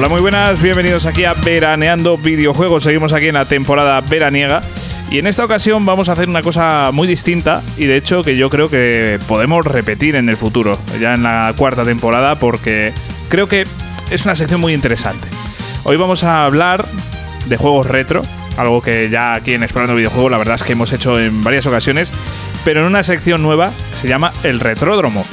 Hola, muy buenas, bienvenidos aquí a Veraneando Videojuegos. Seguimos aquí en la temporada veraniega. Y en esta ocasión vamos a hacer una cosa muy distinta y de hecho que yo creo que podemos repetir en el futuro, ya en la cuarta temporada, porque creo que es una sección muy interesante. Hoy vamos a hablar de juegos retro, algo que ya aquí en Explorando Videojuegos la verdad es que hemos hecho en varias ocasiones, pero en una sección nueva que se llama El Retródromo.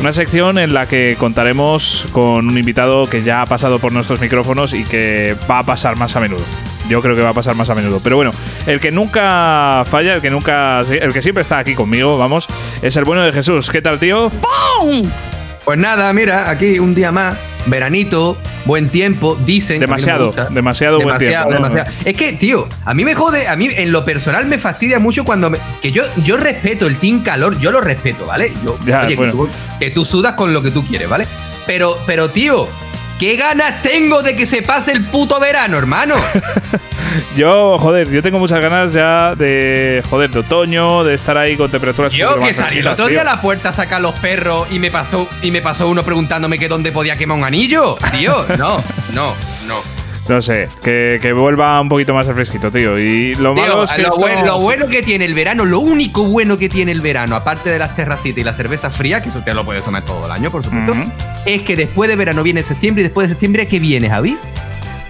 Una sección en la que contaremos con un invitado que ya ha pasado por nuestros micrófonos y que va a pasar más a menudo. Yo creo que va a pasar más a menudo. Pero bueno, el que nunca falla, el que nunca. El que siempre está aquí conmigo, vamos, es el bueno de Jesús. ¿Qué tal, tío? ¡Pum! Pues nada, mira, aquí un día más, veranito, buen tiempo, dicen. Demasiado, demasiado, buen tiempo. Demasiado. Es que, tío, a mí me jode, a mí en lo personal me fastidia mucho cuando. Me, que yo, yo respeto el team calor, yo lo respeto, ¿vale? Yo, oye, que, tú, que tú sudas con lo que tú quieres, ¿vale? Pero, pero, tío, ¿Qué ganas tengo de que se pase el puto verano, hermano? yo, joder, yo tengo muchas ganas ya de, joder, de otoño, de estar ahí con temperaturas. Yo que salí el otro día a la puerta a sacar los perros y me pasó y me pasó uno preguntándome que dónde podía quemar un anillo. Tío, no, no, no. No sé, que, vuelva un poquito más el fresquito, tío. Y lo malo es que. Lo, bueno, que tiene el verano, lo único bueno que tiene el verano, aparte de las terracitas y la cerveza fría, que eso te lo puedes tomar todo el año, por supuesto, es que después de verano viene septiembre y después de septiembre, ¿qué viene, Javi?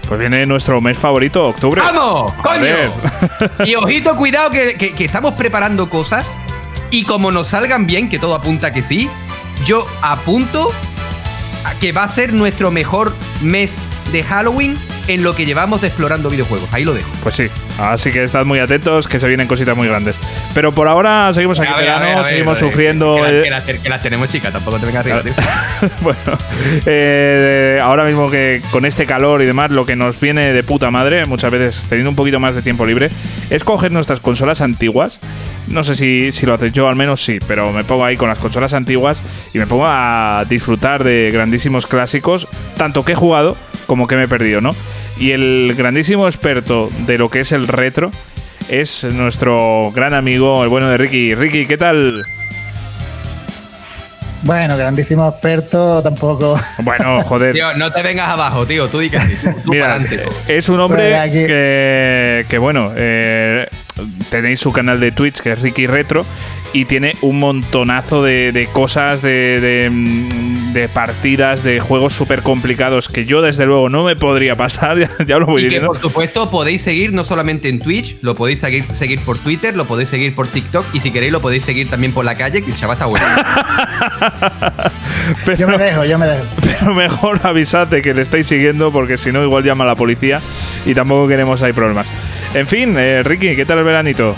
Pues viene nuestro mes favorito, octubre. ¡Vamos! ¡Coño! y ojito, cuidado, que, que estamos preparando cosas. Y como nos salgan bien, que todo apunta que sí, yo apunto a que va a ser nuestro mejor mes de Halloween en lo que llevamos de explorando videojuegos. Ahí lo dejo. Pues sí, así que estad muy atentos, que se vienen cositas muy grandes. Pero por ahora seguimos aquí verano, seguimos sufriendo. Que, las tenemos chicas, tampoco te vengas arriba, tío. bueno, eh, ahora mismo que con este calor y demás, lo que nos viene de puta madre, muchas veces teniendo un poquito más de tiempo libre, es coger nuestras consolas antiguas. No sé si, si lo haces yo, al menos sí, pero me pongo ahí con las consolas antiguas y me pongo a disfrutar de grandísimos clásicos, tanto que he jugado como que me he perdido, ¿no? Y el grandísimo experto de lo que es el retro es nuestro gran amigo, el bueno de Ricky. Ricky, ¿qué tal? Bueno, grandísimo experto, tampoco. Bueno, joder. tío, no te vengas abajo, tío, tú di que Mira, es un hombre que, que, bueno, eh, tenéis su canal de Twitch que es Ricky Retro y tiene un montonazo de, cosas, de, de, partidas, de juegos súper complicados que yo desde luego no me podría pasar, ya, lo voy y que por supuesto podéis seguir no solamente en Twitch, lo podéis seguir, seguir por Twitter, lo podéis seguir por TikTok y si queréis lo podéis seguir también por la calle, que el chaval está bueno. yo me dejo, yo me dejo. Pero mejor avisad de que le estáis siguiendo porque si no igual llama a la policía y tampoco queremos ahí problemas. En fin, eh, Ricky, ¿qué tal el veranito?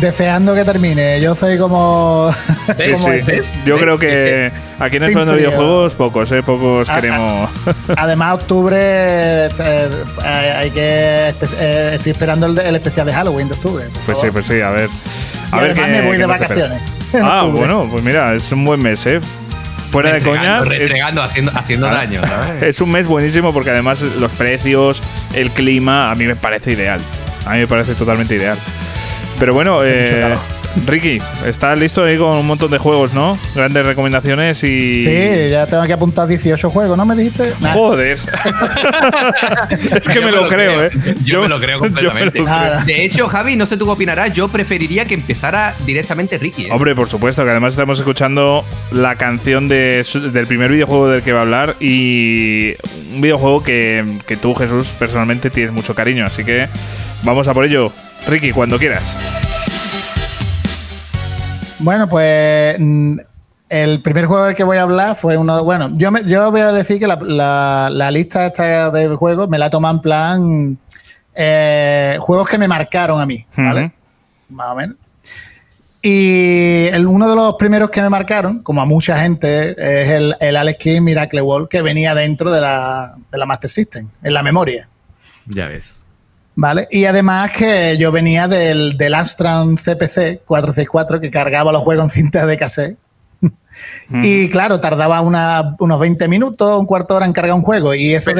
Deseando que termine. Yo soy como. Yo creo que aquí en el de videojuegos, pocos, ¿eh? Pocos queremos. Además, octubre eh, hay que. Este, eh, estoy esperando el, especial de Halloween de octubre. Pues sí, pues sí, a ver. A ver me voy de vacaciones. Ah, bueno, pues mira, es un buen mes, ¿eh? Fuera de coña. Retregando, haciendo, haciendo ah, daño, Es un mes buenísimo porque además los precios, el clima, a mí me parece ideal. A mí me parece totalmente ideal. Pero bueno, eh, Ricky, estás listo ahí con un montón de juegos, ¿no? Grandes recomendaciones y. Sí, ya tengo que apuntar 18 juegos, ¿no me dijiste? Joder. es que me, lo, creo, ¿eh? Yo, me lo creo completamente. De hecho, Javi, no sé tú qué opinarás, yo preferiría que empezara directamente Ricky. ¿eh? Hombre, por supuesto, que además estamos escuchando la canción de, del primer videojuego del que va a hablar y un videojuego que, que tú, Jesús, personalmente tienes mucho cariño. Así que vamos a por ello. Ricky, cuando quieras. Bueno, pues mm, el primer juego del que voy a hablar fue uno. Bueno, yo, yo voy a decir que la, lista esta de juegos me la he tomado en plan eh, juegos que me marcaron a mí, ¿vale? Más o menos. Y uno de los primeros que me marcaron, como a mucha gente, es el, el Alex King Miracle World que venía dentro de la, de la Master System, en la memoria. Ya ves. ¿Vale? Y además que yo venía del, del Amstrad CPC 464 que cargaba los juegos en cintas de cassette. Mm. Y claro, tardaba unos 20 minutos, un cuarto de hora en cargar un juego. Y eso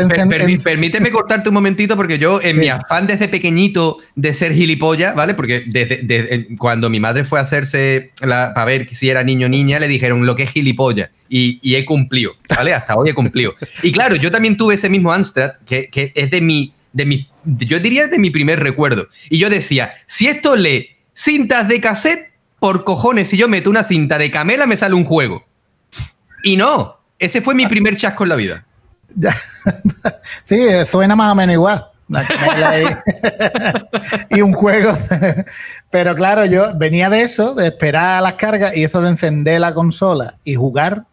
Permíteme cortarte un momentito, porque yo, en mi afán desde pequeñito de ser gilipollas, ¿vale? Porque desde, cuando mi madre fue a hacerse para ver si era niño o niña, le dijeron lo que es gilipollas. y, he cumplido, ¿vale? Hasta hoy he cumplido. Y claro, yo también tuve ese mismo Amstrad, que, que es de mi, de mi, yo diría de mi primer recuerdo. Y yo decía, si esto lee cintas de cassette, por cojones, si yo meto una cinta de camela me sale un juego. Y no, ese fue mi primer chasco en la vida. sí, suena más o menos igual. y, un juego. Pero claro, yo venía de eso, de esperar a las cargas y eso de encender la consola y jugar,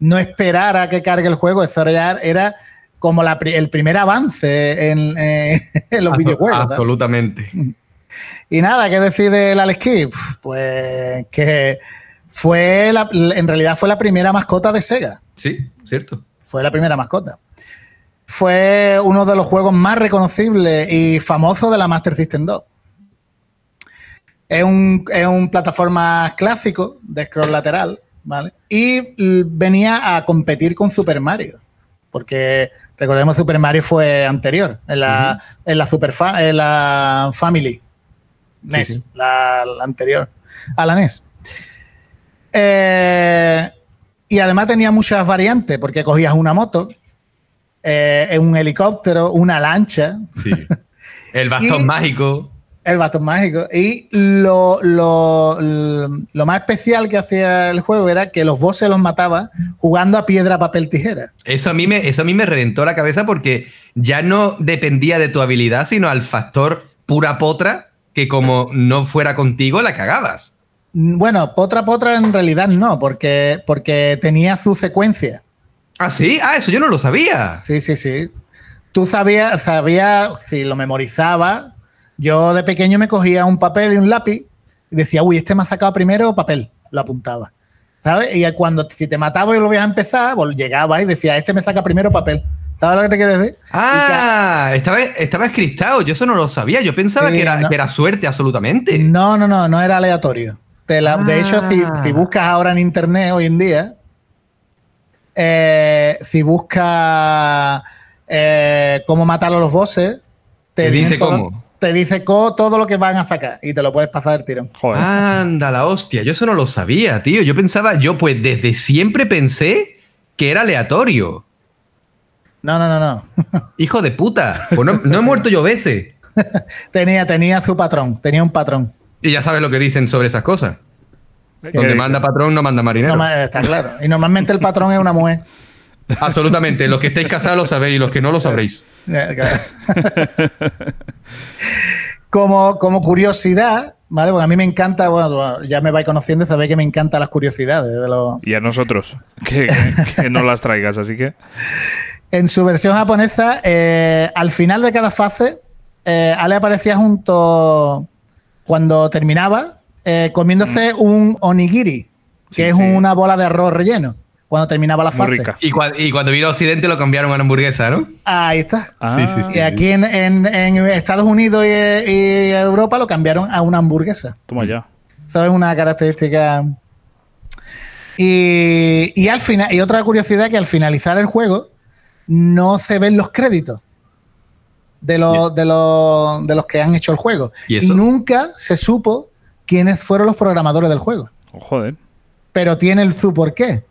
no esperar a que cargue el juego, eso ya era como el primer avance en, eh, los videojuegos. Absolutamente. Y nada, ¿qué decide el Alex Kidd? Pues que fue en realidad fue la primera mascota de Sega. Sí, cierto. Fue la primera mascota fue uno de los juegos más reconocibles y famosos de la Master System 2. Es un, plataforma clásico de scroll lateral, ¿vale? Y venía a competir con Super Mario. Porque recordemos Super Mario fue anterior, en la, en la Super en la Family NES, La, anterior a la NES. Eh, y además tenía muchas variantes, porque cogías una moto, eh, un helicóptero, una lancha. El bastón mágico. El bastón mágico. Y lo, lo, lo, más especial que hacía el juego era que los bosses los mataba jugando a piedra, papel, tijera. Eso a, mí me, eso a mí me reventó la cabeza porque ya no dependía de tu habilidad, sino al factor pura potra que como no fuera contigo la cagabas. Bueno, potra potra en realidad no, porque, porque tenía su secuencia. ¿Ah, sí? Ah, eso yo no lo sabía. Sí, sí, sí. Tú sabías, sabía, si lo memorizaba, yo de pequeño me cogía un papel y un lápiz y decía, uy, este me ha sacado primero papel, lo apuntaba. ¿Sabes? Y cuando si te mataba y lo ibas a empezar, pues llegaba y decía, este me saca primero papel. ¿Sabes lo que te quiero decir? Ah, estaba, estaba escristado, yo eso no lo sabía, yo pensaba que, era, era suerte absolutamente. No, no, no, no era aleatorio. De hecho, si, si ah. buscas ahora en internet hoy en día, eh, si busca eh, cómo matar a los bosses, te, dice cómo. Te dice todo lo que van a sacar y te lo puedes pasar el tirón. Anda, la hostia. Yo eso no lo sabía, tío. Yo pensaba, yo pues desde siempre pensé que era aleatorio. No, no, no, no. Hijo de puta. Pues no, he muerto yo veces. tenía, tenía su patrón, tenía un patrón. Y ya sabes lo que dicen sobre esas cosas. Donde manda patrón no manda marinero. está claro. Y normalmente el patrón es una mujer. Absolutamente. Los que estéis casados lo sabéis y los que no lo sabréis. como, como curiosidad, ¿vale? Porque a mí me encanta, bueno, ya me vais conociendo sabéis que me encantan las curiosidades. De los... Y a nosotros, que, no las traigas, así que. En su versión japonesa, eh, al final de cada fase, eh, Ale aparecía junto. Cuando terminaba, eh, comiéndose mm. un onigiri, que es una bola de arroz relleno, cuando terminaba la fase. Y, cuando vino a Occidente lo cambiaron a una hamburguesa, ¿no? Ahí está. y aquí en, Estados Unidos y, Europa lo cambiaron a una hamburguesa. Toma ya. Eso es una característica. Y, y, al final, y otra curiosidad que al finalizar el juego no se ven los créditos de los, de los, de los que han hecho el juego. ¿Y, y nunca se supo quiénes fueron los programadores del juego. Oh, joder. Pero tiene el su por qué.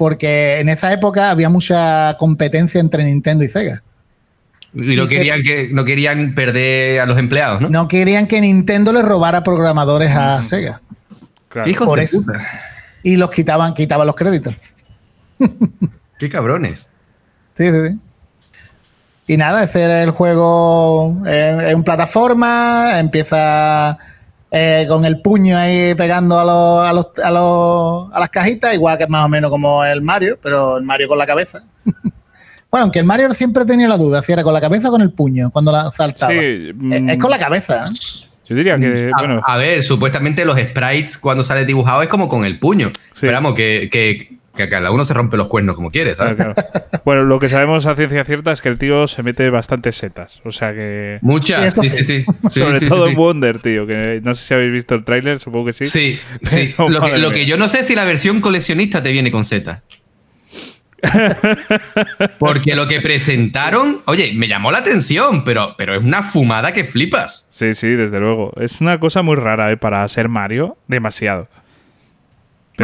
Porque en esa época había mucha competencia entre Nintendo y Sega. Y no, querían que, no querían perder a los empleados, ¿no? No querían que Nintendo le robara programadores a Sega. Claro. por eso. Y los quitaban, quitaban los créditos. Qué cabrones. Sí, sí, sí. Y nada, ese era el juego en, en plataforma, empieza eh, con el puño ahí pegando a, los, a, los, a, los, a las cajitas, igual que más o menos como el Mario, pero el Mario con la cabeza. bueno, aunque el Mario siempre tenía la duda si era con la cabeza o con el puño cuando la saltaba. Sí, es, con la cabeza. ¿eh? Yo diría que. A, bueno. a, ver, supuestamente los sprites cuando sale dibujado es como con el puño. Esperamos que, que que cada uno se rompe los cuernos como quiere, ¿sabes? Bueno, lo que sabemos a ciencia cierta es que el tío se mete bastantes setas. O sea que. Muchas, sí, sí, sí. Sobre todo en Wonder, tío. Que no sé si habéis visto el tráiler, supongo que sí. Sí, sí. Lo, que, yo no sé es si la versión coleccionista te viene con setas. Porque lo que presentaron, oye, me llamó la atención, pero, pero es una fumada que flipas. Sí, sí, desde luego. Es una cosa muy rara, ¿eh? Para ser Mario, demasiado.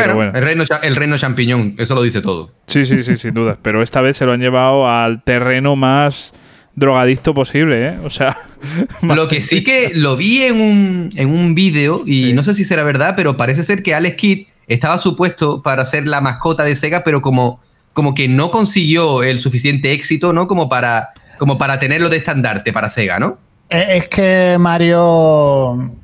Pero bueno, El, reino, el reino champiñón, eso lo dice todo. Sí, sí, sí, sin duda. Pero esta vez se lo han llevado al terreno más drogadicto posible, ¿eh? O sea, Lo que sí que lo vi en un, en un vídeo, y no sé si será verdad, pero parece ser que Alex Kidd estaba supuesto para ser la mascota de Sega, pero como, como que no consiguió el suficiente éxito, ¿no? Como para, como para tenerlo de estandarte para Sega, ¿no? Eh, Es que Mario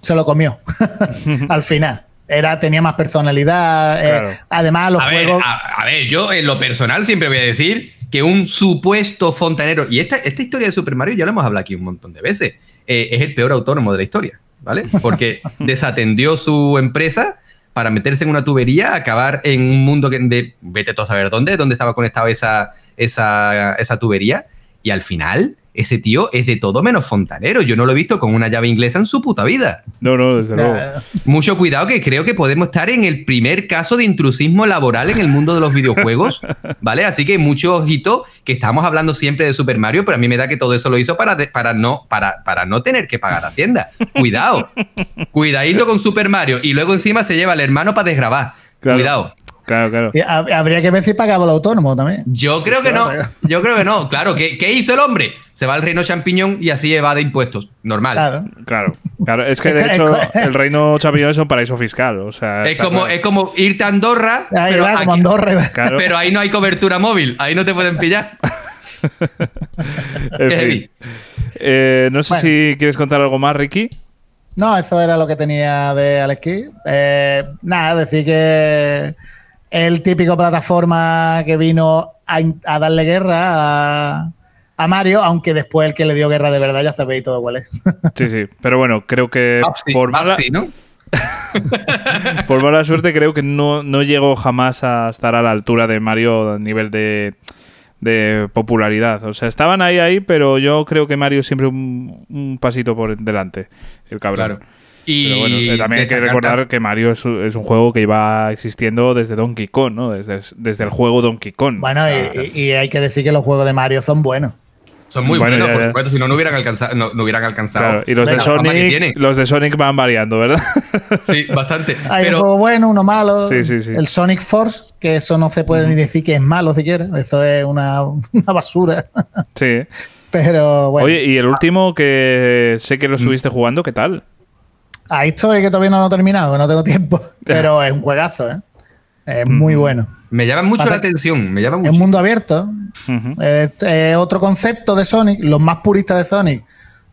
se lo comió al final. Era, tenía más personalidad. eh, además, los a, ver, juegos. a, a ver, yo en lo personal siempre voy a decir que un supuesto fontanero, y esta, esta historia de Super Mario ya la hemos hablado aquí un montón de veces, eh, es el peor autónomo de la historia, ¿vale? Porque desatendió su empresa para meterse en una tubería, acabar en un mundo que de vete tú a saber dónde, dónde estaba conectada esa, esa, esa tubería, y al final ese tío es de todo menos fontanero. Yo no lo he visto con una llave inglesa en su puta vida. no, no, desde luego. Mucho cuidado que creo que podemos estar en el primer caso de intrusismo laboral en el mundo de los videojuegos, ¿vale? Así que mucho ojito que estamos hablando siempre de Super Mario, pero a mí me da que todo eso lo hizo para, de- para, no, para, para no tener que pagar Hacienda. Cuidado. Cuidadito con Super Mario y luego encima se lleva al hermano para desgrabar. Claro. Cuidado. Claro, claro. habría que ver si pagaba el autónomo también. Yo creo que no. Yo creo que no. Claro, ¿qué, qué hizo el hombre? Se va al reino champiñón y así evade impuestos. Normal. Claro. Claro, claro. Es que de hecho el reino champiñón es un paraíso fiscal. O sea, Es como, claro. es como irte a Andorra, Ahí pero, va, como Andorra. Claro. pero ahí no hay cobertura móvil. Ahí no te pueden pillar. En Qué fin. heavy. Eh, no sé Bueno. si quieres contar algo más, Ricky. No, eso era lo que tenía de Alex. Eh, nada, decir que el típico plataforma que vino a, darle guerra a, a Mario, aunque después el que le dio guerra de verdad ya sabéis todo cuál es. Sí, sí. Pero bueno, creo que Babsy, por mala, Babsy, ¿no? por mala suerte creo que no, no llegó jamás a estar a la altura de Mario a nivel de, de popularidad. O sea, estaban ahí, ahí, pero yo creo que Mario siempre un, un pasito por delante, el cabrón. Claro. Y Pero bueno, eh, también hay que recordar que Mario es, un- es un juego que iba existiendo desde Donkey Kong, ¿no? Desde, desde el juego Donkey Kong. Bueno, O sea, y, hay que decir que los juegos de Mario son buenos. Son muy Bueno, buenos, ya, por supuesto, si no, no hubieran alcanzado. No, no hubieran alcanzado. claro, y los de Sonic, los de Sonic van variando, ¿verdad? Sí, bastante. Hay un Pero juego bueno, uno malo. Sí, sí, sí. El Sonic Force, que eso no se puede ni decir que es malo siquiera. Eso es una, una basura. sí. Pero bueno, Oye, y el último que sé que lo estuviste jugando, ¿qué tal? Ahí estoy que todavía no lo he terminado, que no tengo tiempo. Pero es un juegazo, ¿eh? Es muy bueno. me llama mucho Pasa- la atención. Me llama Es mucho. un mundo abierto. Es, es otro concepto de Sonic. Los más puristas de Sonic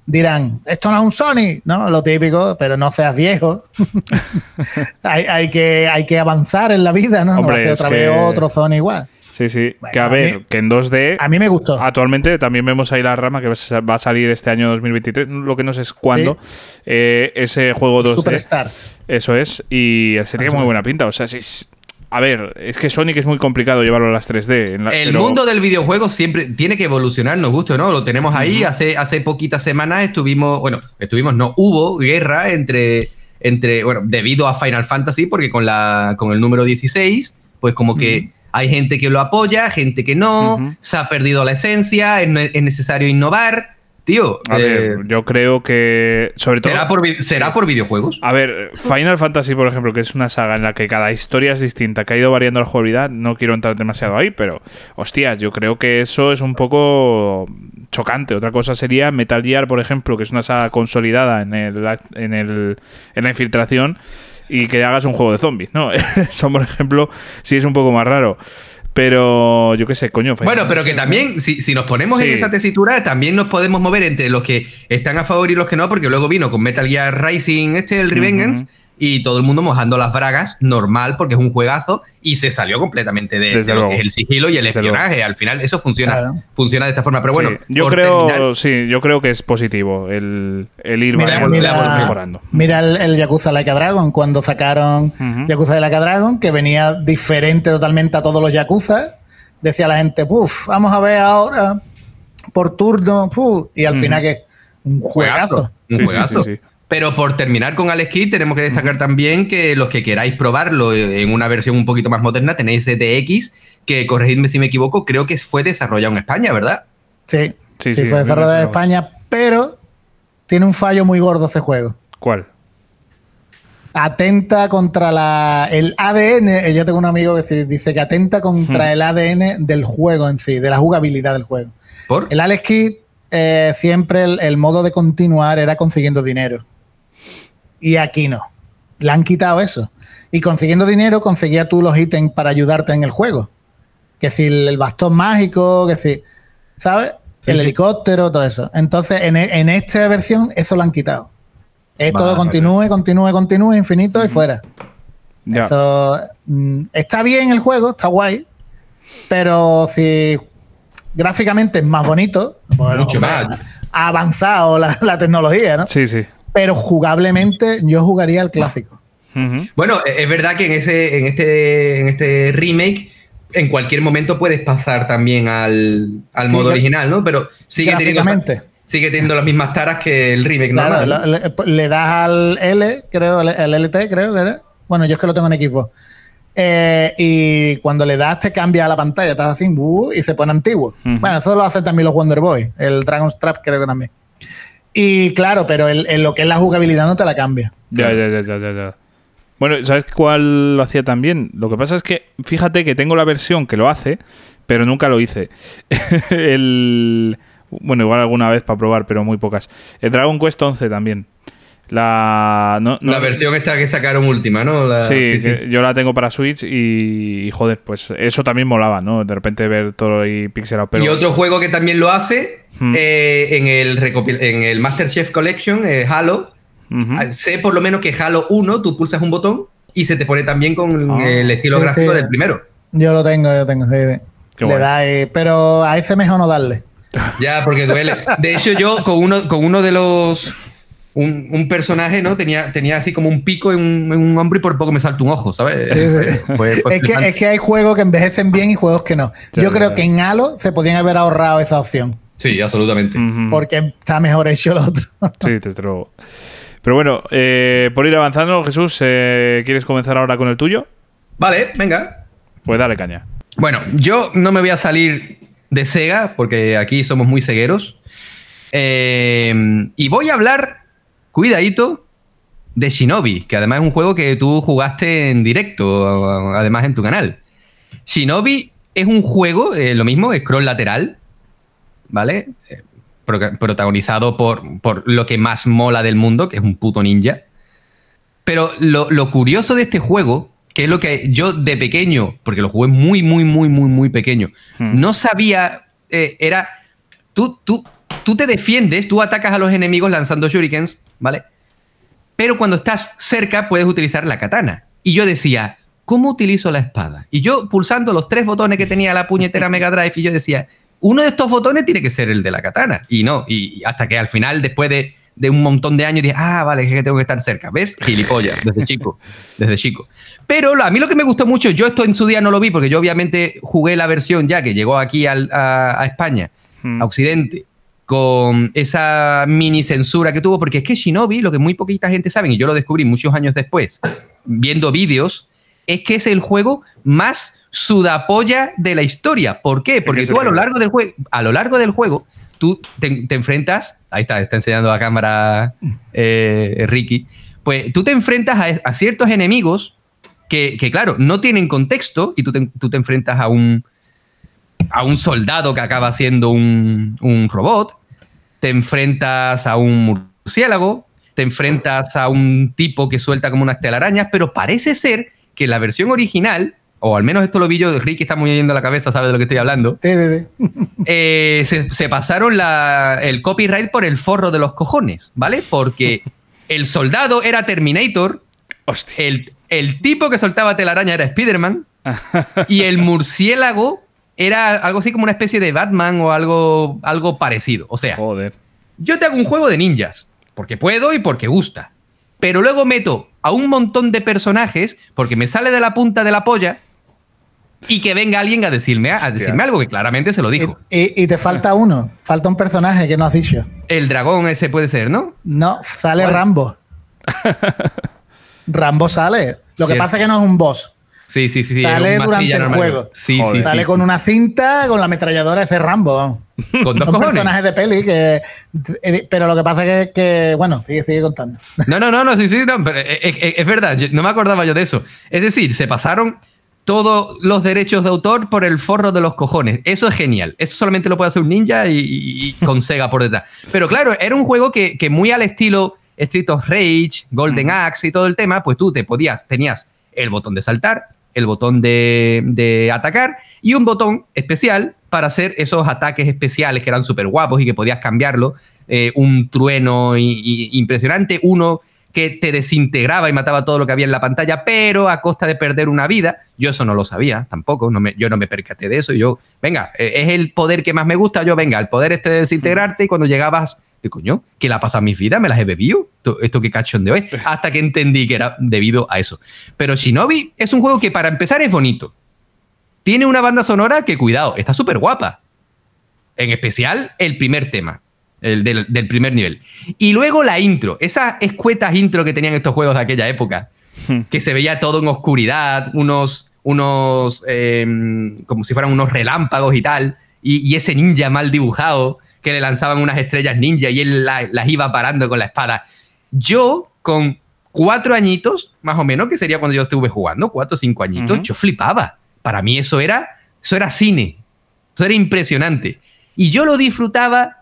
dirán, esto no es un Sonic, ¿no? Lo típico, pero no seas viejo. hay, hay que, hay que avanzar en la vida, ¿no? Hombre, no hacer es otra que- vez otro Sonic igual. Sí, sí. Bueno, que a a ver, mí- que en 2D. A mí me gustó. Actualmente también vemos ahí la rama que va a salir este año 2023, lo que no sé es cuándo, eh, ese juego 2D. Superstars. Eso es, y se tiene muy buena pinta. O sea, si es- a ver, es que Sonic es muy complicado llevarlo a las 3D. en la- El pero- mundo del videojuego siempre tiene que evolucionar, nos guste o no, lo tenemos ahí. hace, hace poquitas semanas estuvimos, bueno, estuvimos, no, hubo guerra entre, entre, bueno, debido a Final Fantasy, porque con, la, con el número 16, pues como que hay gente que lo apoya, gente que no, se ha perdido la esencia, es, ne- es necesario innovar. Tío, A eh, ver, yo creo que, sobre todo. ¿será, por, ¿será por videojuegos? A ver, Final Fantasy, por ejemplo, que es una saga en la que cada historia es distinta, que ha ido variando la jugabilidad, no quiero entrar demasiado ahí, pero, hostias, yo creo que eso es un poco chocante. Otra cosa sería Metal Gear, por ejemplo, que es una saga consolidada en, el, en, el, en la infiltración, y que hagas un juego de zombies, ¿no? Eso, por ejemplo, sí es un poco más raro. Pero yo qué sé, coño. Final Bueno, pero que también, si, si nos ponemos Sí. en esa tesitura, también nos podemos mover entre los que están a favor y los que no, porque luego vino con Metal Gear Rising, este, el Revengeance, y todo el mundo mojando las bragas, normal, porque es un juegazo, y se salió completamente de, lo que es el sigilo y el Desde espionaje. Al final, eso funciona, Claro. funciona de esta forma. Pero bueno, Sí, yo creo, terminar- sí, yo creo que es positivo el, el ir Mira, mira- mejorando. Mira el, el Yakuza Like a Dragon, cuando sacaron Ujú. Yakuza de Like a Dragon, que venía diferente totalmente a todos los Yakuza. Decía la gente, puf, vamos a ver ahora por turno, puf, y al final que un juegazo. Un Sí, sí, juegazo. sí, sí. Pero por terminar con Alex Kidd, tenemos que destacar también que los que queráis probarlo en una versión un poquito más moderna, tenéis DX, que corregidme si me equivoco, creo que fue desarrollado en España, ¿verdad? Sí, Sí, sí, sí, fue es desarrollado en. España, pero tiene un fallo muy gordo ese juego. ¿Cuál? atenta contra la, el ADN. Eh, yo tengo un amigo que dice que atenta contra hmm. el ADN del juego en sí, de la jugabilidad del juego. ¿Por? El Alex Kidd, eh, siempre el, modo de continuar era consiguiendo dinero. Y aquí no. Le han quitado eso. Y consiguiendo dinero, conseguía tú los ítems para ayudarte en el juego. Que si el bastón mágico, que si. ¿Sabes? el helicóptero, todo eso. Entonces, en, en, esta versión, eso lo han quitado. Es todo continúe, continúe, continúe, infinito y fuera. Eso mm, está bien el juego, está guay. Pero si gráficamente es más bonito, Mucho más. ha avanzado la, tecnología, ¿no? Sí, sí. Pero jugablemente yo jugaría el clásico. Bueno, es verdad que en ese, en este, en este remake en cualquier momento puedes pasar también al, modo original, ¿no? Pero sigue teniendo, sigue teniendo las mismas taras que el remake, claro, le, das al L, creo, el LT, creo que era. Bueno, yo es que lo tengo en equipo. Eh, y cuando le das te cambia la pantalla, estás así uh, y se pone antiguo. Bueno, eso lo hacen también los Wonder Boy, el Dragon's Trap creo que también. Y claro, pero en lo que es la jugabilidad no te la cambia. Ya, ya, ya, ya, ya. Bueno, ¿sabes cuál lo hacía también? Lo que pasa es que, fíjate que tengo la versión que lo hace, pero nunca lo hice. el... Bueno, igual alguna vez para probar, pero muy pocas. El Dragon Quest 11 también. La, la versión esta que sacaron última, ¿no? sí, yo la tengo para Switch y, joder, pues eso también molaba, ¿no? De repente ver todo ahí pixelado. Pero... Y otro juego que también lo hace hmm. eh, en, el en el Master Chef Collection, eh, Halo, Ah, sé por lo menos que Halo 1 tú pulsas un botón y se te pone también con ah. el estilo gráfico del primero. Yo lo tengo, yo tengo, sí. Le da, pero a ese mejor no darle. Ya, porque duele. De hecho, yo con uno, con uno de los. Un, personaje, ¿no? Tenía, tenía así como un pico en un, hombro y por poco me salta un ojo, ¿sabes? es, que, es, que, hay juegos que envejecen bien y juegos que no. Yo creo que en Halo se podían haber ahorrado esa opción. Sí, absolutamente. Porque está mejor hecho el otro. sí, te luego. Pero bueno, eh, por ir avanzando, Jesús, eh, ¿quieres comenzar ahora con el tuyo? Vale, venga. Pues dale caña. Bueno, yo no me voy a salir de Sega, porque aquí somos muy cegueros. Eh, y voy a hablar, cuidadito, de Shinobi, que además es un juego que tú jugaste en directo, además en tu canal. Shinobi es un juego, lo mismo, scroll lateral, ¿vale? protagonizado por, por, lo que más mola del mundo, que es un puto ninja. Pero lo, curioso de este juego, que es lo que yo de pequeño, porque lo jugué muy, muy, muy, muy, muy pequeño, hmm. no sabía, eh, era, tú, tú, tú te defiendes, tú atacas a los enemigos lanzando shurikens, ¿vale? Pero cuando estás cerca puedes utilizar la katana. Y yo decía, ¿cómo utilizo la espada? Y yo pulsando los tres botones que tenía la puñetera Mega Drive, y yo decía, uno de estos botones tiene que ser el de la katana. Y no, y hasta que al final, después de, un montón de años, dije, ah, vale, es que tengo que estar cerca. ¿Ves? Gilipollas, desde chico, desde chico. Pero a mí lo que me gustó mucho, yo esto en su día no lo vi, porque yo obviamente jugué la versión ya que llegó aquí a, España, hmm. a Occidente, con esa mini censura que tuvo, porque es que Shinobi, lo que muy poquita gente sabe, y yo lo descubrí muchos años después, viendo vídeos, es que es el juego más sudapolla de la historia. ¿Por qué? Porque tú a lo largo del juego, a lo largo del juego, tú te, enfrentas, ahí está, está enseñando la cámara eh, Ricky, pues tú te enfrentas a, ciertos enemigos que, claro, no tienen contexto y tú te, enfrentas a un, a un soldado que acaba siendo un, un robot, te enfrentas a un murciélago, te enfrentas a un tipo que suelta como unas telarañas, pero parece ser que la versión original o al menos esto lo vi yo, Ricky está moviendo la cabeza, sabe de lo que estoy hablando. Eh, se, pasaron el copyright por el forro de los cojones, ¿vale? Porque el soldado era Terminator, El, el tipo que soltaba telaraña era Spider-Man, y el murciélago era algo así como una especie de Batman o algo, algo parecido. O sea, Joder. yo te hago un juego de ninjas, porque puedo y porque gusta. Pero luego meto a un montón de personajes, porque me sale de la punta de la polla, y que venga alguien a decirme, a decirme algo que claramente se lo dijo. Y, te falta uno, falta un personaje que no has dicho. El dragón ese puede ser, ¿no? No, sale Rambo. Rambo sale. Lo que pasa es que no es un boss. Sí, sí, sí. Sale durante el juego. Sí, sí, sale con una cinta, con la ametralladora ese Rambo. Con dos Son cojones. personajes de peli que. eh, Pero lo que pasa es que, que, bueno, sigue, sigue contando. No, no, no, no, sí, sí, no, pero es, es- es verdad, yo- no me acordaba yo de eso. Es decir, se pasaron todos los derechos de autor por el forro de los cojones. Eso es genial. Eso solamente lo puede hacer un ninja y, y- y con Sega por detrás. Pero claro, era un juego que, que muy al estilo Street of Rage, Golden Axe y todo el tema, pues tú te podías, tenías el botón de saltar, el botón de, atacar y un botón especial para hacer esos ataques especiales que eran súper guapos y que podías cambiarlo. Eh, un trueno impresionante, uno que te desintegraba y mataba todo lo que había en la pantalla, pero a costa de perder una vida. Yo eso no lo sabía tampoco, yo no me percaté de eso. Yo, venga, eh, es el poder que más me gusta. Yo, venga, el poder este de desintegrarte y cuando llegabas, de coño, ¿qué le ha pasado a mis vidas? ¿Me las he bebido? ¿Esto, esto qué cachondeo es? Hasta que entendí que era debido a eso. Pero Shinobi es un juego que para empezar es bonito. Tiene una banda sonora que, cuidado, está súper guapa. En especial el primer tema, el del, del primer nivel. Y luego la intro, esas escuetas intro que tenían estos juegos de aquella época, que se veía todo en oscuridad, unos, unos eh, como si fueran unos relámpagos y tal, y, y ese ninja mal dibujado que le lanzaban unas estrellas ninja y él la- las iba parando con la espada. Yo, con cuatro añitos, más o menos, que sería cuando yo estuve jugando, cuatro o cinco añitos, Ujú. yo flipaba. Para mí eso era, eso era cine. Eso era impresionante. Y yo lo disfrutaba,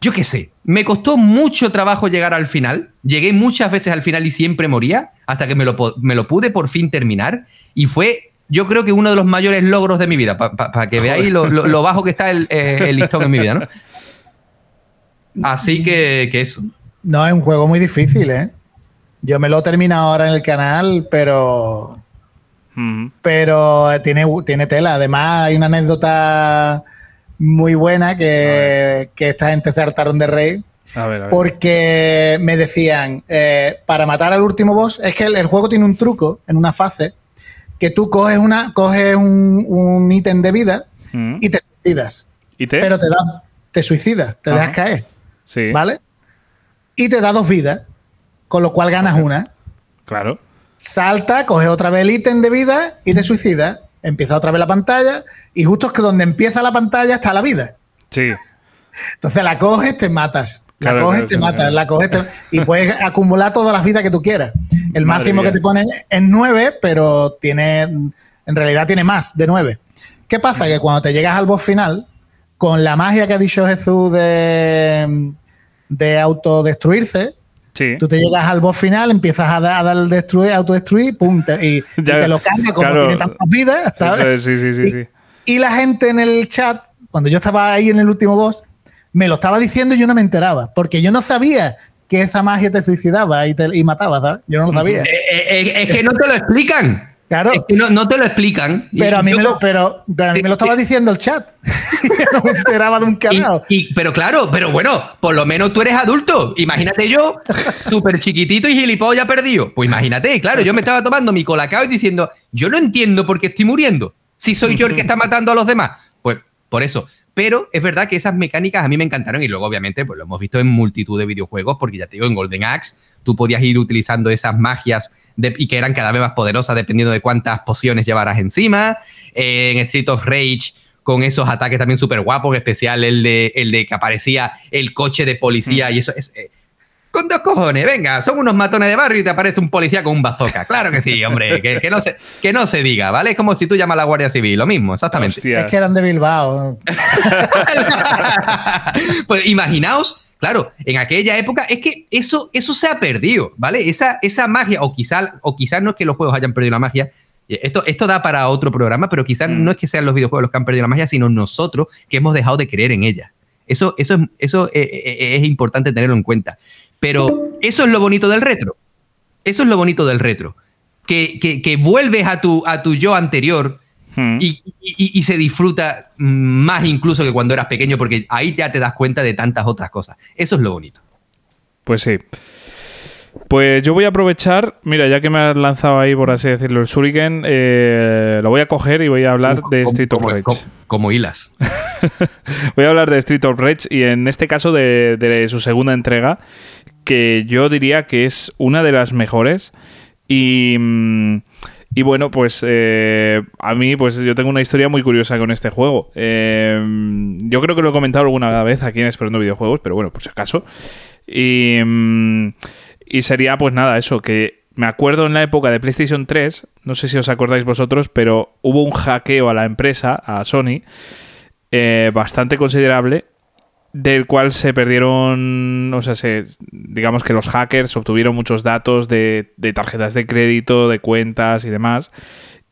yo qué sé, me costó mucho trabajo llegar al final. Llegué muchas veces al final y siempre moría, hasta que me lo, me lo pude por fin terminar. Y fue, yo creo que uno de los mayores logros de mi vida, para que veáis lo, lo- lo bajo que está el, eh, el listón en mi vida, ¿no? Así que, que eso. No, es un juego muy difícil, ¿eh? Yo me lo he terminado ahora en el canal, pero. Ujú. Pero tiene, tiene tela. Además, hay una anécdota muy buena que, que esta gente se hartaron de reír. A ver, a ver. Porque me decían, eh, para matar al último boss, es que el, el juego tiene un truco en una fase que tú coges una coges un, un ítem de vida Ujú. y te suicidas. ¿Y te? Pero te da, te suicidas, te Ajá. dejas caer, sí, ¿vale? Y te da dos vidas, con lo cual ganas una. claro. Salta, coge otra vez el ítem de vida y te suicidas. Empieza otra vez la pantalla y justo es que donde empieza la pantalla está la vida. Sí. Entonces la coges, te matas. La Claro, coges, claro, te claro, matas. La coges te- y puedes acumular todas las vidas que tú quieras. El Madre máximo mía. que te ponen es 9, pero tiene, en realidad tiene más de 9. ¿Qué pasa? Que cuando te llegas al boss final, con la magia que ha dicho Jesús de, de autodestruirse, Sí. tú te llegas al boss final, empiezas a dar, a dar el destruir, autodestruir, pum, te- y, y te lo carga como claro. tiene tantas vidas, ¿sabes? Eso es, sí, sí, sí, sí. Y la gente en el chat, cuando yo estaba ahí en el último boss, me lo estaba diciendo y yo no me enteraba, porque yo no sabía que esa magia te suicidaba y, te, y mataba, ¿sabes? Yo no lo sabía. Eh, eh, eh, es que no te lo explican. Claro. Es que no, no te lo explican. Pero a mí, yo- me lo, pero, pero a mí me lo estaba diciendo el chat. no me enteraba de un Y- y- pero claro, pero bueno, por lo menos tú eres adulto. Imagínate yo, súper chiquitito y gilipollas perdido. Pues imagínate, claro, yo me estaba tomando mi colacao y diciendo, yo no entiendo por qué estoy muriendo. Si soy yo el que está matando a los demás. Pues por eso. Pero es verdad que esas mecánicas a mí me encantaron y luego obviamente pues lo hemos visto en multitud de videojuegos porque ya te digo, en Golden Axe tú podías ir utilizando esas magias de- y que eran cada vez más poderosas dependiendo de cuántas pociones llevaras encima. Eh, en Street of Rage con esos ataques también súper guapos, en especial el de, el de que aparecía el coche de policía y eso es... eh, con dos cojones, venga, son unos matones de barrio y te aparece un policía con un bazooka. Claro que sí, hombre, que, que no, se, que no se diga, ¿vale? Es como si tú llamas a la Guardia Civil, lo mismo, exactamente. Hostia. Es que eran de Bilbao. pues imaginaos, claro, en aquella época es que eso, eso se ha perdido, ¿vale? Esa, esa magia, o quizás o quizás no es que los juegos hayan perdido la magia, eh, esto, esto da para otro programa, pero quizás Mm. no es que sean los videojuegos los que han perdido la magia, sino nosotros que hemos dejado de creer en ella. Eso, eso, es, eso eh, eh, es importante tenerlo en cuenta. Pero eso es lo bonito del retro. Eso es lo bonito del retro. Que, que, que vuelves a tu, a tu yo anterior Mm. y, y- y se disfruta más incluso que cuando eras pequeño, porque ahí ya te das cuenta de tantas otras cosas. Eso es lo bonito. Pues sí. Pues yo voy a aprovechar, mira, ya que me has lanzado ahí, por así decirlo, el Shuriken, eh, lo voy a coger y voy a hablar de Street of como- Rage. Como, como hilas. Voy a hablar de Street of Rage y en este caso de, de su segunda entrega, que yo diría que es una de las mejores. Y, mm, Y bueno, pues eh, a mí, pues yo tengo una historia muy curiosa con este juego. Eh, yo creo que lo he comentado alguna vez aquí en Esperando Videojuegos, pero bueno, por si acaso. Y, mm, y sería, pues nada, eso, que me acuerdo en la época de PlayStation 3, no sé si os acordáis vosotros, pero hubo un hackeo a la empresa, a Sony, eh, bastante considerable, del cual se perdieron, o sea, se, digamos que los hackers obtuvieron muchos datos de, de tarjetas de crédito, de cuentas y demás.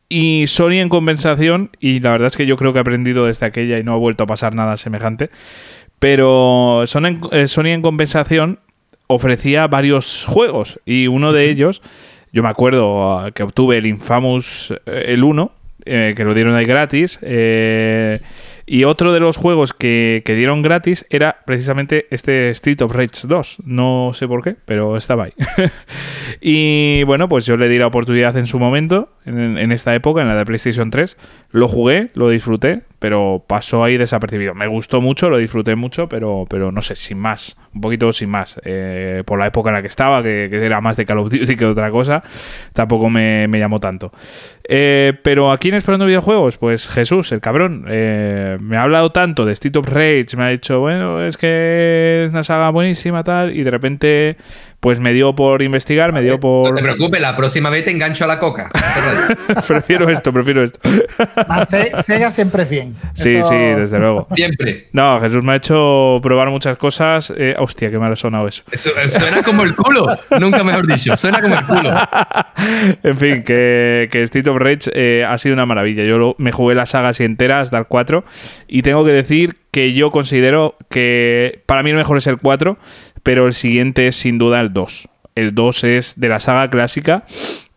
Y Sony en compensación, y la verdad es que yo creo que he aprendido desde aquella y no ha vuelto a pasar nada semejante, pero Sony en, eh, Sony en compensación ofrecía varios juegos y uno de ellos, yo me acuerdo uh, que obtuve el Infamous eh, el 1, eh, que lo dieron ahí gratis, eh, y otro de los juegos que, que dieron gratis era precisamente este Street of Rage 2. No sé por qué, pero estaba ahí. y bueno, pues yo le di la oportunidad en su momento, en, en esta época, en la de PlayStation 3. Lo jugué, lo disfruté, pero pasó ahí desapercibido. Me gustó mucho, lo disfruté mucho, pero, pero no sé, sin más. Un poquito sin más. Eh, por la época en la que estaba, que, era más de Call of Duty que otra cosa, tampoco me, me llamó tanto. Eh, pero aquí en Esperando Videojuegos, pues Jesús, el cabrón, eh, me ha hablado tanto de Street of Rage, me ha dicho, bueno, es que es una saga buenísima, tal, y de repente, pues me dio por investigar, me dio por. No te preocupes, la próxima vez te engancho a la coca. prefiero esto, prefiero esto. A Se- Sega siempre es bien. Sí, Eso- sí, desde luego. Siempre. No, Jesús me ha hecho probar muchas cosas. Eh, hostia, qué mal ha sonado eso. Eso- suena como el culo. Nunca mejor dicho. Suena como el culo. en fin, que, que Street of Rage eh, ha sido una maravilla. Yo lo- me jugué la saga así entera hasta el 4 y tengo que decir que yo considero que para mí el mejor es el 4, pero el siguiente es sin duda el 2. El 2 es de la saga clásica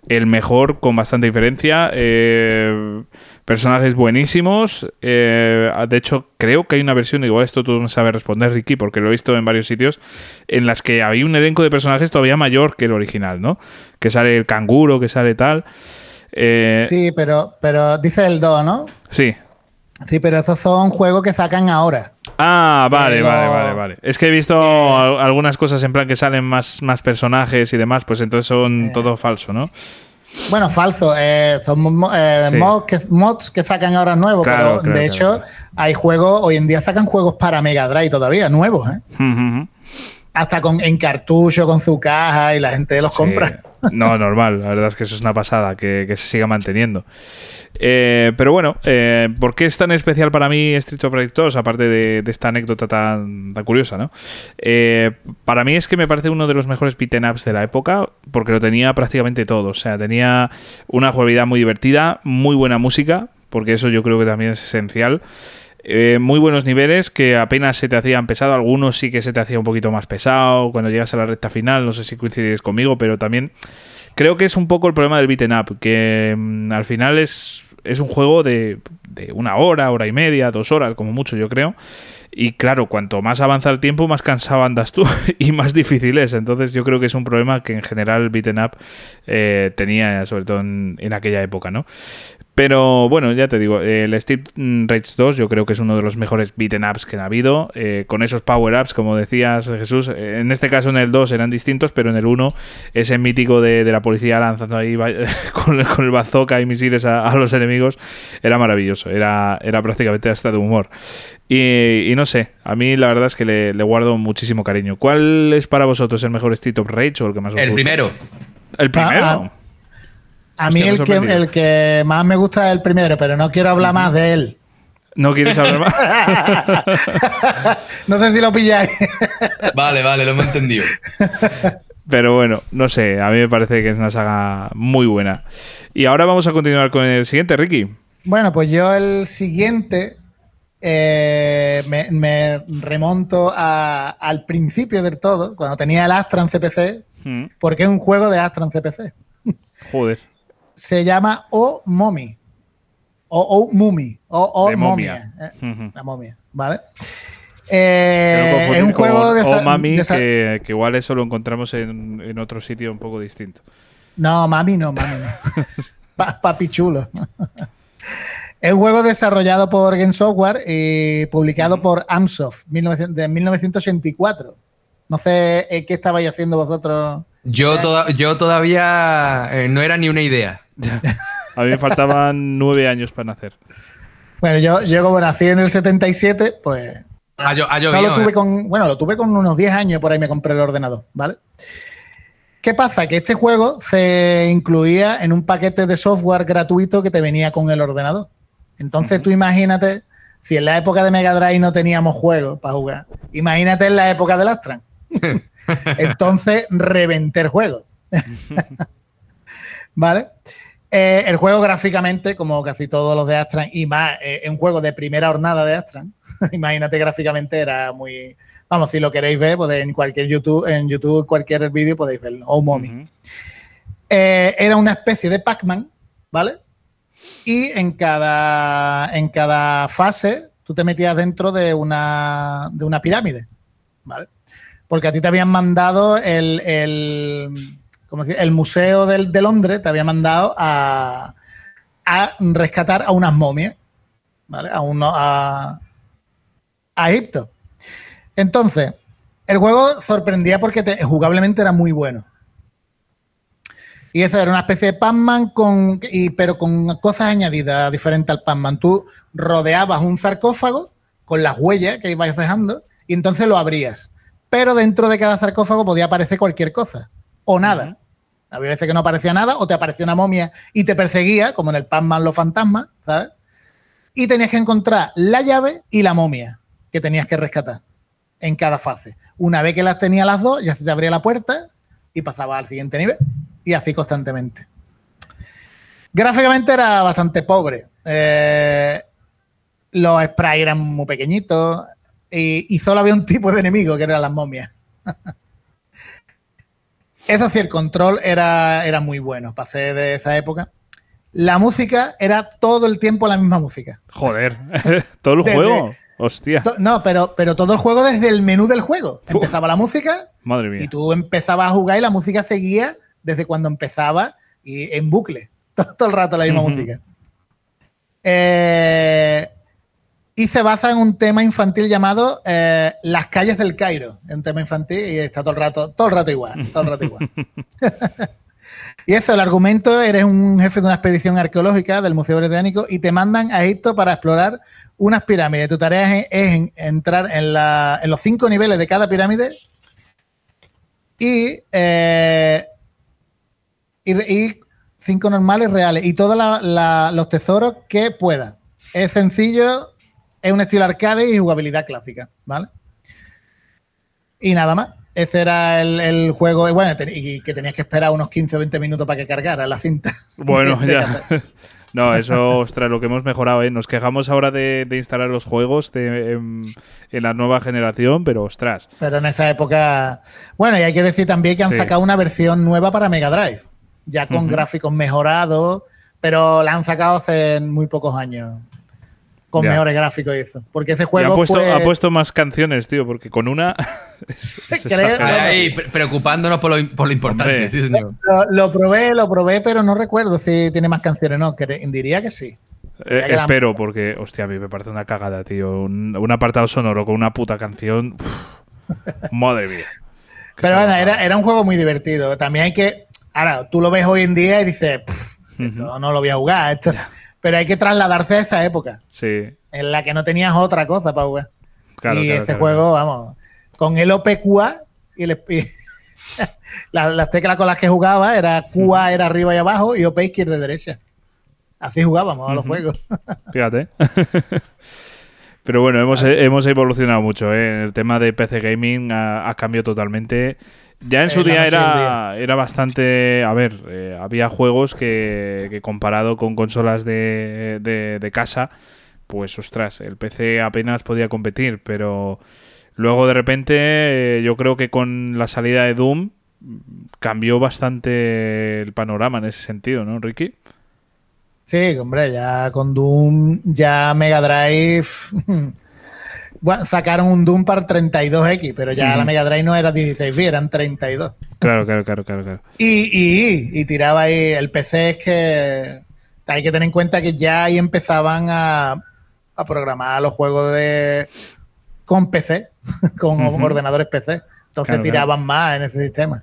el mejor con bastante diferencia. eh, personajes buenísimos. eh, de hecho, creo que hay una versión, igual esto tú me sabes responder, Ricky, porque lo he visto en varios sitios, en las que había un elenco de personajes todavía mayor que el original, ¿no? Que sale el canguro, que sale tal. Eh, Sí, pero, pero dice el 2, ¿no? sí. Sí, pero esos son juegos que sacan ahora. Ah, vale, Pero- vale, vale, vale. Es que he visto al- algunas cosas en plan que salen más, más personajes y demás, pues entonces son todo falso, ¿no? Bueno, falso. eh, son eh, Sí. mods, que, mods que sacan ahora nuevos, Claro, pero claro, de claro, hecho hay juegos, hoy en día sacan juegos para Mega Drive todavía, nuevos, ¿eh? Ujú. Hasta con, en cartucho, con su caja y la gente los compra. No, normal. La verdad es que eso es una pasada, que, que se siga manteniendo. Eh, pero bueno, eh, ¿por qué es tan especial para mí Street of Rage 2? Aparte de, de esta anécdota tan, tan curiosa, ¿no? Eh, para mí es que me parece uno de los mejores beat'em ups de la época, porque lo tenía prácticamente todo. O sea, tenía una jugabilidad muy divertida, muy buena música, porque eso yo creo que también es esencial. Eh, muy buenos niveles que apenas se te hacían pesado, algunos sí que se te hacía un poquito más pesado cuando llegas a la recta final, no sé si coincidiréis conmigo, pero también creo que es un poco el problema del beaten up, que mm, al final es, es un juego de, de una hora, hora y media, dos horas, como mucho yo creo. Y claro, cuanto más avanza el tiempo, más cansado andas tú y más difícil es. Entonces yo creo que es un problema que en general beaten up eh, tenía, sobre todo en aquella época, ¿no? Pero bueno, ya te digo, el Street Rage 2 yo creo que es uno de los mejores beaten ups que han habido, eh, con esos power ups, como decías Jesús. Eh, En este caso en el 2 eran distintos, pero en el 1 ese mítico de, de la policía lanzando ahí con, con el bazooka y misiles a, a los enemigos era maravilloso, era, era prácticamente hasta de humor. Y, y no sé, a mí la verdad es que le, le guardo muchísimo cariño. ¿Cuál es para vosotros el mejor Street of Rage o el que más os El gusta? primero. El primero. Ah, A mí el que, sorprendido. el que más me gusta es el primero, pero no quiero hablar más de él. ¿No quieres hablar más? no sé si lo pilláis. Vale, vale, lo hemos entendido. Pero bueno, no sé, a mí me parece que es una saga muy buena. Y ahora vamos a continuar con el siguiente, Ricky. Bueno, pues yo el siguiente eh, me, me remonto a- al principio del todo, cuando tenía el Astra en CPC, Mm, porque es un juego de Astra en CPC. Joder. Se llama O Mommy. O O Mummy. O O De momia. momia. eh, la momia, ¿vale? Eh, es un juego de, Oh esa- Mami, de que, que igual eso lo encontramos en, en otro sitio un poco distinto. No, mami no, mami no. Pa- papi chulo. es un juego desarrollado por Game Software y publicado por Amsoft 1900 de 1984. No sé eh, qué estabais haciendo vosotros. Yo, toda- yo todavía eh, no era ni una idea. A mí me faltaban nueve años para nacer. Bueno, yo, yo como nací en el 77, pues... Ah, yo, ah, yo no, bien, lo tuve ¿eh? con, bueno, lo tuve con unos 10 años, por ahí me compré el ordenador, ¿vale? ¿Qué pasa? Que este juego se incluía en un paquete de software gratuito que te venía con el ordenador. Entonces tú imagínate, si en la época de Mega Drive no teníamos juegos para jugar, imagínate en la época del Astran. Entonces reventé el juego. ¿Vale? Eh, el juego gráficamente, como casi todos los de Astran, y más, eh, un juego de primera jornada de Astran. Imagínate gráficamente era muy. Vamos, si lo queréis ver, pues en cualquier YouTube, en YouTube, cualquier vídeo podéis verlo. O Mommy. Eh, era una especie de Pac-Man, ¿vale? Y en cada, en cada fase tú te metías dentro de una, de una pirámide, ¿vale? Porque a ti te habían mandado el, el, ¿cómo se dice? el Museo del- de Londres, te había mandado a, a rescatar a unas momias, ¿vale? A, a, Egipto. Entonces, el juego sorprendía porque te- jugablemente era muy bueno. Y eso era una especie de Pac-Man, con, y- pero con cosas añadidas diferentes al Pac-Man. Tú rodeabas un sarcófago con las huellas que ibas dejando y entonces lo abrías. Pero dentro de cada sarcófago podía aparecer cualquier cosa o nada. Había veces que no aparecía nada o te aparecía una momia y te perseguía, como en el Pac-Man los fantasmas, ¿sabes? Y tenías que encontrar la llave y la momia que tenías que rescatar en cada fase. Una vez que las tenía las dos, ya se te abría la puerta y pasaba al siguiente nivel. Y así constantemente. Gráficamente era bastante pobre. Eh, los sprites eran muy pequeñitos y, y solo había un tipo de enemigo que eran las momias. Eso sí, el control era, era muy bueno para ser de esa época. La música era todo el tiempo la misma música. Joder, todo el Desde- juego. Hostia, To- No, pero, pero todo el juego desde el menú del juego. Uf. Empezaba la música madre mía. y tú empezabas a jugar y la música seguía desde cuando empezaba y en bucle. Todo, todo el rato la misma música. Eh, y se basa en un tema infantil llamado eh, Las calles del Cairo. Es un tema infantil y está todo el rato, todo el rato igual. Todo el rato igual. y eso, el argumento, eres un jefe de una expedición arqueológica del Museo Británico y te mandan a Egipto para explorar unas pirámides. Tu tarea es, es en- entrar en, la- en los cinco niveles de cada pirámide y, eh, y, y cinco normales reales y todos los tesoros que pueda. Es sencillo, es un estilo arcade y jugabilidad clásica, ¿vale? Y nada más. Ese era el, el juego, y bueno, y que tenías que esperar unos 15 o 20 minutos para que cargara la cinta. Bueno, de ya. No, eso, ostras, lo que hemos mejorado, ¿eh? Nos quejamos ahora de, de instalar los juegos de, en, en la nueva generación, pero ostras. Pero en esa época. Bueno, y hay que decir también que han Sí. sacado una versión nueva para Mega Drive, ya con gráficos mejorados, pero la han sacado hace muy pocos años. Con Ya. mejores gráficos y eso. Porque ese Y juego ha puesto, fue. ha puesto más canciones, tío, porque con una. es- es Creo- pre- preocupándonos por lo, por lo importante, Hombre. sí, señor. Lo, lo probé, lo probé, pero no recuerdo si tiene más canciones. No, cre- diría que sí. Eh, la- espero, porque, hostia, a mí me parece una cagada, tío. Un, un apartado sonoro con una puta canción. uf, madre mía. Pero bueno, era, era un juego muy divertido. También hay que. Ahora, tú lo ves hoy en día y dices, "Pff, esto no lo voy a jugar. Esto. Pero hay que trasladarse a esa época, Sí, en la que no tenías otra cosa para jugar. claro. y claro, ese claro. juego, vamos, con el OPQA y, el, y la- las teclas con las que jugaba era QA era arriba y abajo y OP izquierda y derecha. Así jugábamos a los juegos. Fíjate. Pero bueno, hemos, hemos evolucionado mucho. ¿eh? El tema de PC Gaming ha, ha cambiado totalmente. Ya en Eh, su día era, era bastante. A ver, eh, había juegos que, que comparado con consolas de, de- de casa, pues ostras, el PC apenas podía competir. Pero luego de repente, eh, yo creo que con la salida de Doom mm, cambió bastante el panorama en ese sentido, ¿no, Ricky? Sí, hombre, ya con Doom, ya Mega Drive. bueno, sacaron un Doom para 32X, pero ya la Mega Drive no era 16 bits, eran 32. Claro, claro, claro, claro. claro. Y, y, y tiraba ahí. El PC es que hay que tener en cuenta que ya ahí empezaban a, a programar los juegos de con PC, con ordenadores PC. Entonces Claro, tiraban más en ese sistema.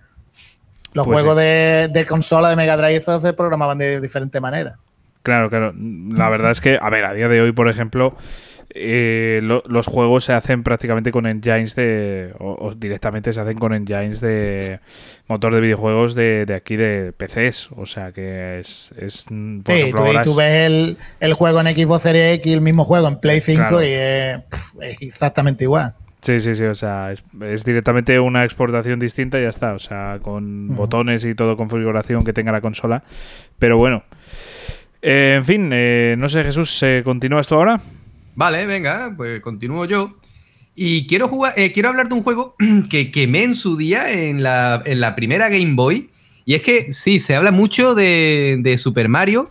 Los Pues juegos de, de consola de Mega Drive esos se programaban de diferente manera. Claro, claro. La verdad es que, a ver, a día de hoy, por ejemplo, eh, lo- los juegos se hacen prácticamente con engines de. O, o directamente se hacen con engines de motor de videojuegos de, de aquí de PCs. O sea que es. es por Sí, ejemplo, tú, ves el, el juego en Xbox Series X, el mismo juego en Play 5 Claro. y es, es exactamente igual. Sí, sí, sí. O sea, es, es directamente una exportación distinta y ya está. O sea, con botones y todo configuración que tenga la consola. Pero bueno. Eh, en fin, eh, no sé, Jesús, ¿eh, ¿continúas tú ahora? Vale, venga, pues continúo yo. Y quiero jugar, eh, quiero hablar de un juego que quemé en su día en la, en la primera Game Boy. Y es que sí, se habla mucho de, de Super Mario,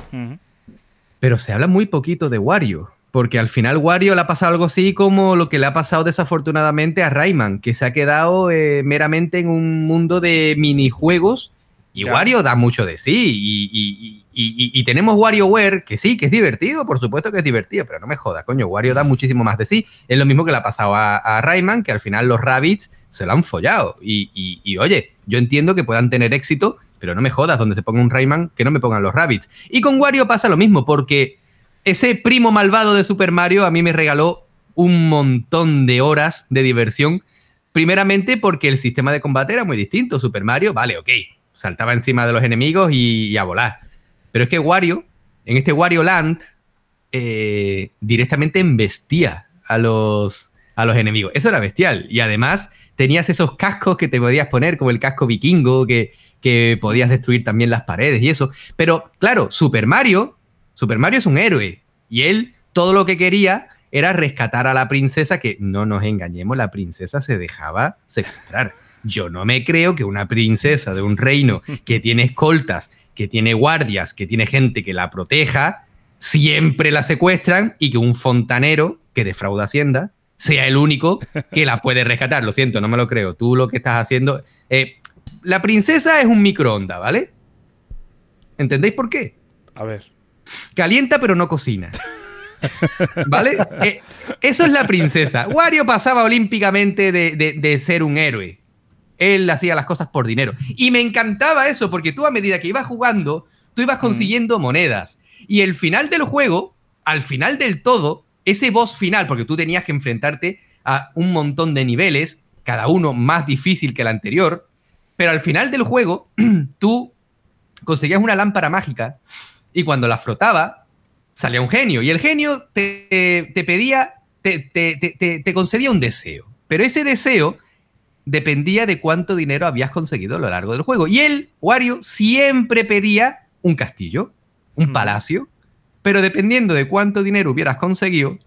pero se habla muy poquito de Wario. Porque al final Wario le ha pasado algo así como lo que le ha pasado desafortunadamente a Rayman, que se ha quedado eh, meramente en un mundo de minijuegos. Y. Wario da mucho de sí. Y, y- y- y- tenemos WarioWare, que sí, que es divertido, por supuesto que es divertido, pero no me joda, coño, Wario da muchísimo más de sí. Es lo mismo que le ha pasado a, Rayman, que al final los Rabbits se lo han follado. Y, y- oye, yo entiendo que puedan tener éxito, pero no me jodas, donde se ponga un Rayman, que no me pongan los Rabbits. Y con Wario pasa lo mismo, porque ese primo malvado de Super Mario a mí me regaló un montón de horas de diversión. Primeramente porque el sistema de combate era muy distinto. Super Mario, vale, ok, saltaba encima de los enemigos y a volar. Pero es que Wario, en este Wario Land, eh, directamente embestía a los, a los enemigos. Eso era bestial. Y además tenías esos cascos que te podías poner, como el casco vikingo, que, que podías destruir también las paredes y eso. Pero claro, Super Mario, Super Mario es un héroe. Y él todo lo que quería era rescatar a la princesa, que no nos engañemos, la princesa se dejaba secuestrar. Yo no me creo que una princesa de un reino que tiene escoltas, que tiene guardias, que tiene gente que la proteja, siempre la secuestran y que un fontanero que defrauda Hacienda sea el único que la puede rescatar. Lo siento, no me lo creo. Tú lo que estás haciendo... eh, la princesa es un microondas, ¿vale? ¿Entendéis por qué? A ver. Calienta pero no cocina. ¿Vale? Eh, eso es la princesa. Wario pasaba olímpicamente de, de- de ser un héroe. Él hacía las cosas por dinero. Y me encantaba eso, porque tú a medida que ibas jugando, tú ibas consiguiendo monedas. Y el final del juego, al final del todo, ese boss final, porque tú tenías que enfrentarte a un montón de niveles, cada uno más difícil que el anterior, pero al final del juego, tú conseguías una lámpara mágica y cuando la frotaba, salía un genio. Y el genio te, te pedía, te, te- te- te- te concedía un deseo. Pero ese deseo dependía de cuánto dinero habías conseguido a lo largo del juego. Y él, Wario, siempre pedía un castillo, un Mm. palacio, pero dependiendo de cuánto dinero hubieras conseguido,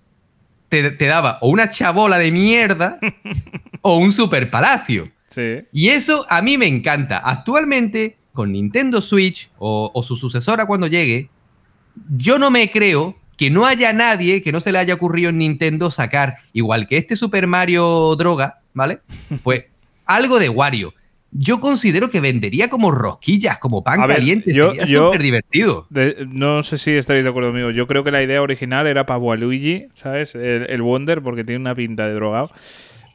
te, te daba o una chabola de mierda o un super palacio. Sí. Y eso a mí me encanta. Actualmente, con Nintendo Switch o, o su sucesora cuando llegue, yo no me creo que no haya nadie que no se le haya ocurrido en Nintendo sacar, igual que este Super Mario Droga, ¿vale? Pues algo de Wario. Yo considero que vendería como rosquillas, como pan A ver, caliente. yo- Sería súper divertido. De- no sé si estáis de acuerdo conmigo. Yo creo que la idea original era para Waluigi, ¿sabes? El, el Wonder, porque tiene una pinta de drogado.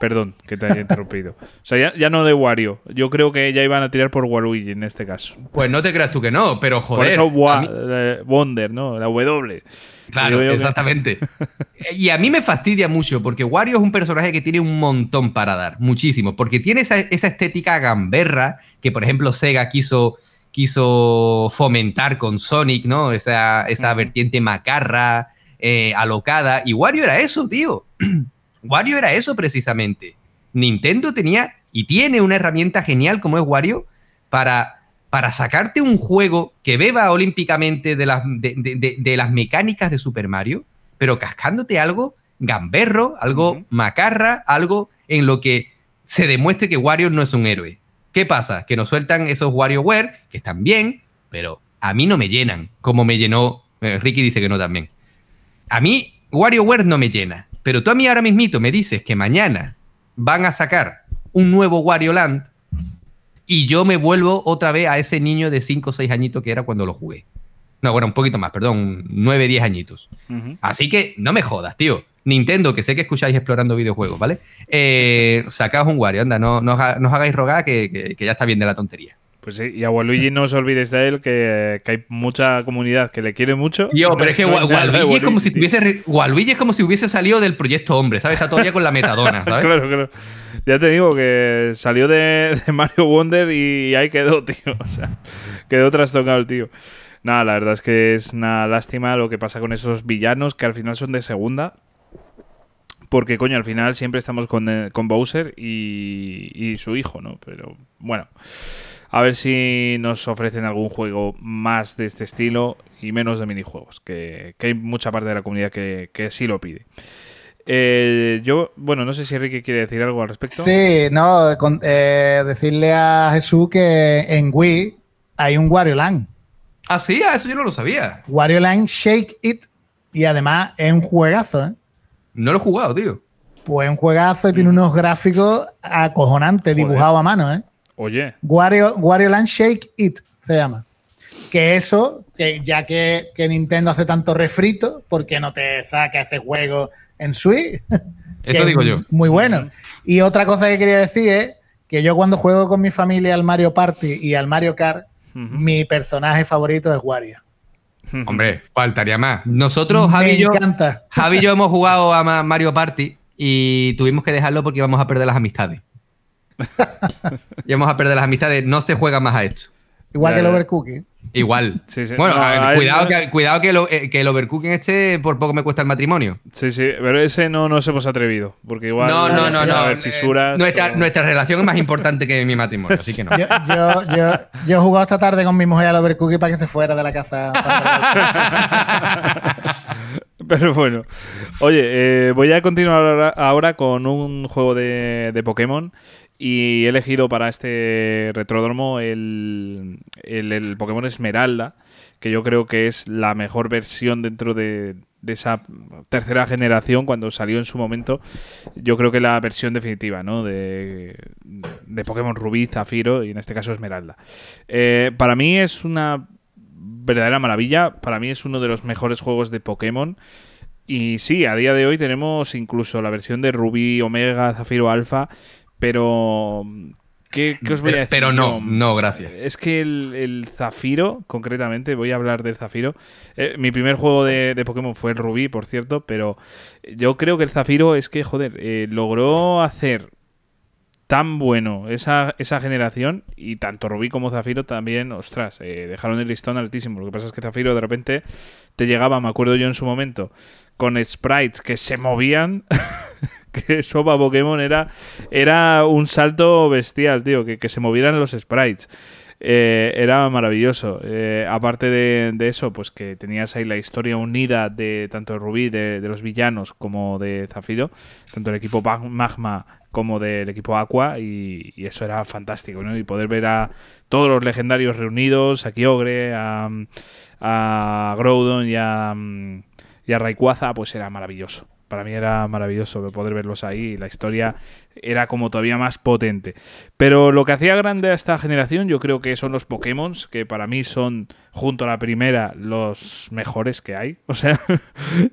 Perdón que te haya interrumpido. O sea, ya, ya no de Wario. Yo creo que ya iban a tirar por Waluigi en este caso. Pues no te creas tú que no, pero joder. por eso Wa- mí- eh, Wonder, ¿no? La W. Claro, que- exactamente. y a mí me fastidia mucho porque Wario es un personaje que tiene un montón para dar, muchísimo, porque tiene esa, esa estética gamberra que, por ejemplo, Sega quiso, quiso fomentar con Sonic, ¿no? Esa, esa vertiente macarra, eh, alocada, y Wario era eso, tío. Wario era eso precisamente. Nintendo tenía y tiene una herramienta genial como es Wario para, para sacarte un juego que beba olímpicamente de las, de, de- de- de las mecánicas de Super Mario, pero cascándote algo gamberro, algo macarra, algo en lo que se demuestre que Wario no es un héroe. ¿Qué pasa? Que nos sueltan esos WarioWare, que están bien, pero a mí no me llenan, como me llenó, eh, Ricky dice que no también. A mí WarioWare no me llena, pero tú a mí ahora mismito me dices que mañana van a sacar un nuevo Wario Land y yo me vuelvo otra vez a ese niño de 5 o 6 añitos que era cuando lo jugué. No, bueno, un poquito más, perdón, 9, 10 añitos. Así que no me jodas, tío. Nintendo, que sé que escucháis explorando videojuegos, ¿vale? Eh, sacaos un Wario, anda, no, no, os ha- no os hagáis rogar que, que- que ya está bien de la tontería. Pues sí, y a Waluigi no os olvidéis de él, que, hay mucha comunidad que le quiere mucho. Tío, pero es que Waluigi, es como si tuviese, Waluigi es como si hubiese salido del proyecto Hombre, ¿sabes? Está todavía con la metadona, ¿sabes? claro, claro. Ya te digo que salió de, Mario Wonder y ahí quedó, tío. O sea, quedó trastocado el tío. Nada, la verdad es que es una lástima lo que pasa con esos villanos que al final son de segunda. Porque, coño, al final siempre estamos con, eh, Bowser y, y su hijo, ¿no? Pero bueno. A ver si nos ofrecen algún juego más de este estilo y menos de minijuegos, que, hay mucha parte de la comunidad que, sí lo pide. Eh, yo, bueno, no sé si Enrique quiere decir algo al respecto. Sí, no, eh, decirle a Jesús que en Wii hay un Wario Land. Ah, sí, ah, eso yo no lo sabía. Wario Land Shake It. Y además es un juegazo, ¿eh? No lo he jugado, tío. Pues es un juegazo y tiene unos gráficos acojonantes, dibujados a mano, ¿eh? Oye. Wario, Wario Land Shake It se llama. Que eso, que ya que, Nintendo hace tanto refrito, ¿por qué no te saca ese juego en Switch? Eso digo yo. Muy bueno. Y otra cosa que quería decir es que yo cuando juego con mi familia al Mario Party y al Mario Kart, mi personaje favorito es Wario. Hombre, faltaría más. Nosotros, Javi y, yo, Javi y yo hemos jugado a Mario Party y tuvimos que dejarlo porque íbamos a perder las amistades. y vamos a perder las amistades. No se juega más a esto. Igual que el overcooking. Igual. Bueno, cuidado, que, cuidado que, eh, que, el overcooking este por poco me cuesta el matrimonio. Sí, sí, pero ese no nos hemos atrevido. Porque igual. No, no, no. no. fisuras. Nuestra, nuestra, relación es más importante que mi matrimonio, así que no. Yo, yo, yo, he jugado esta tarde con mi mujer al overcooking para que se fuera de la casa. Pero bueno. Oye, eh, voy a continuar ahora con un juego de, de Pokémon y he elegido para este retródromo el, el, Pokémon Esmeralda, que yo creo que es la mejor versión dentro de, esa tercera generación cuando salió en su momento. Yo creo que la versión definitiva, ¿no? De, de Pokémon Rubí, Zafiro y en este caso Esmeralda. Eh, para mí es una verdadera maravilla. Para mí es uno de los mejores juegos de Pokémon. Y sí, a día de hoy tenemos incluso la versión de Rubí, Omega, Zafiro, Alpha pero, ¿qué, os voy a decir? Pero no, no, gracias. Es que el, Zafiro, concretamente, voy a hablar del Zafiro. Eh, mi primer juego de, Pokémon fue el Rubí, por cierto, pero yo creo que el Zafiro es que, joder, eh, logró hacer tan bueno esa, esa generación y tanto Rubí como Zafiro también, ostras, eh, dejaron el listón altísimo. Lo que pasa es que Zafiro de repente te llegaba, me acuerdo yo en su momento, con sprites que se movían que eso para Pokémon era, era un salto bestial, tío, que, se movieran los sprites. Eh, era maravilloso. Eh, aparte de, eso, pues que tenías ahí la historia unida de tanto de Rubí, de, los villanos, como de Zafiro, tanto el equipo Magma como del equipo Aqua, y, eso era fantástico, ¿no? Y poder ver a todos los legendarios reunidos, a Kyogre, a, a Groudon y a, y a pues era maravilloso para mí era maravilloso poder verlos ahí. La historia era como todavía más potente. Pero lo que hacía grande a esta generación, yo creo que son los Pokémon, que para mí son, junto a la primera, los mejores que hay. O sea,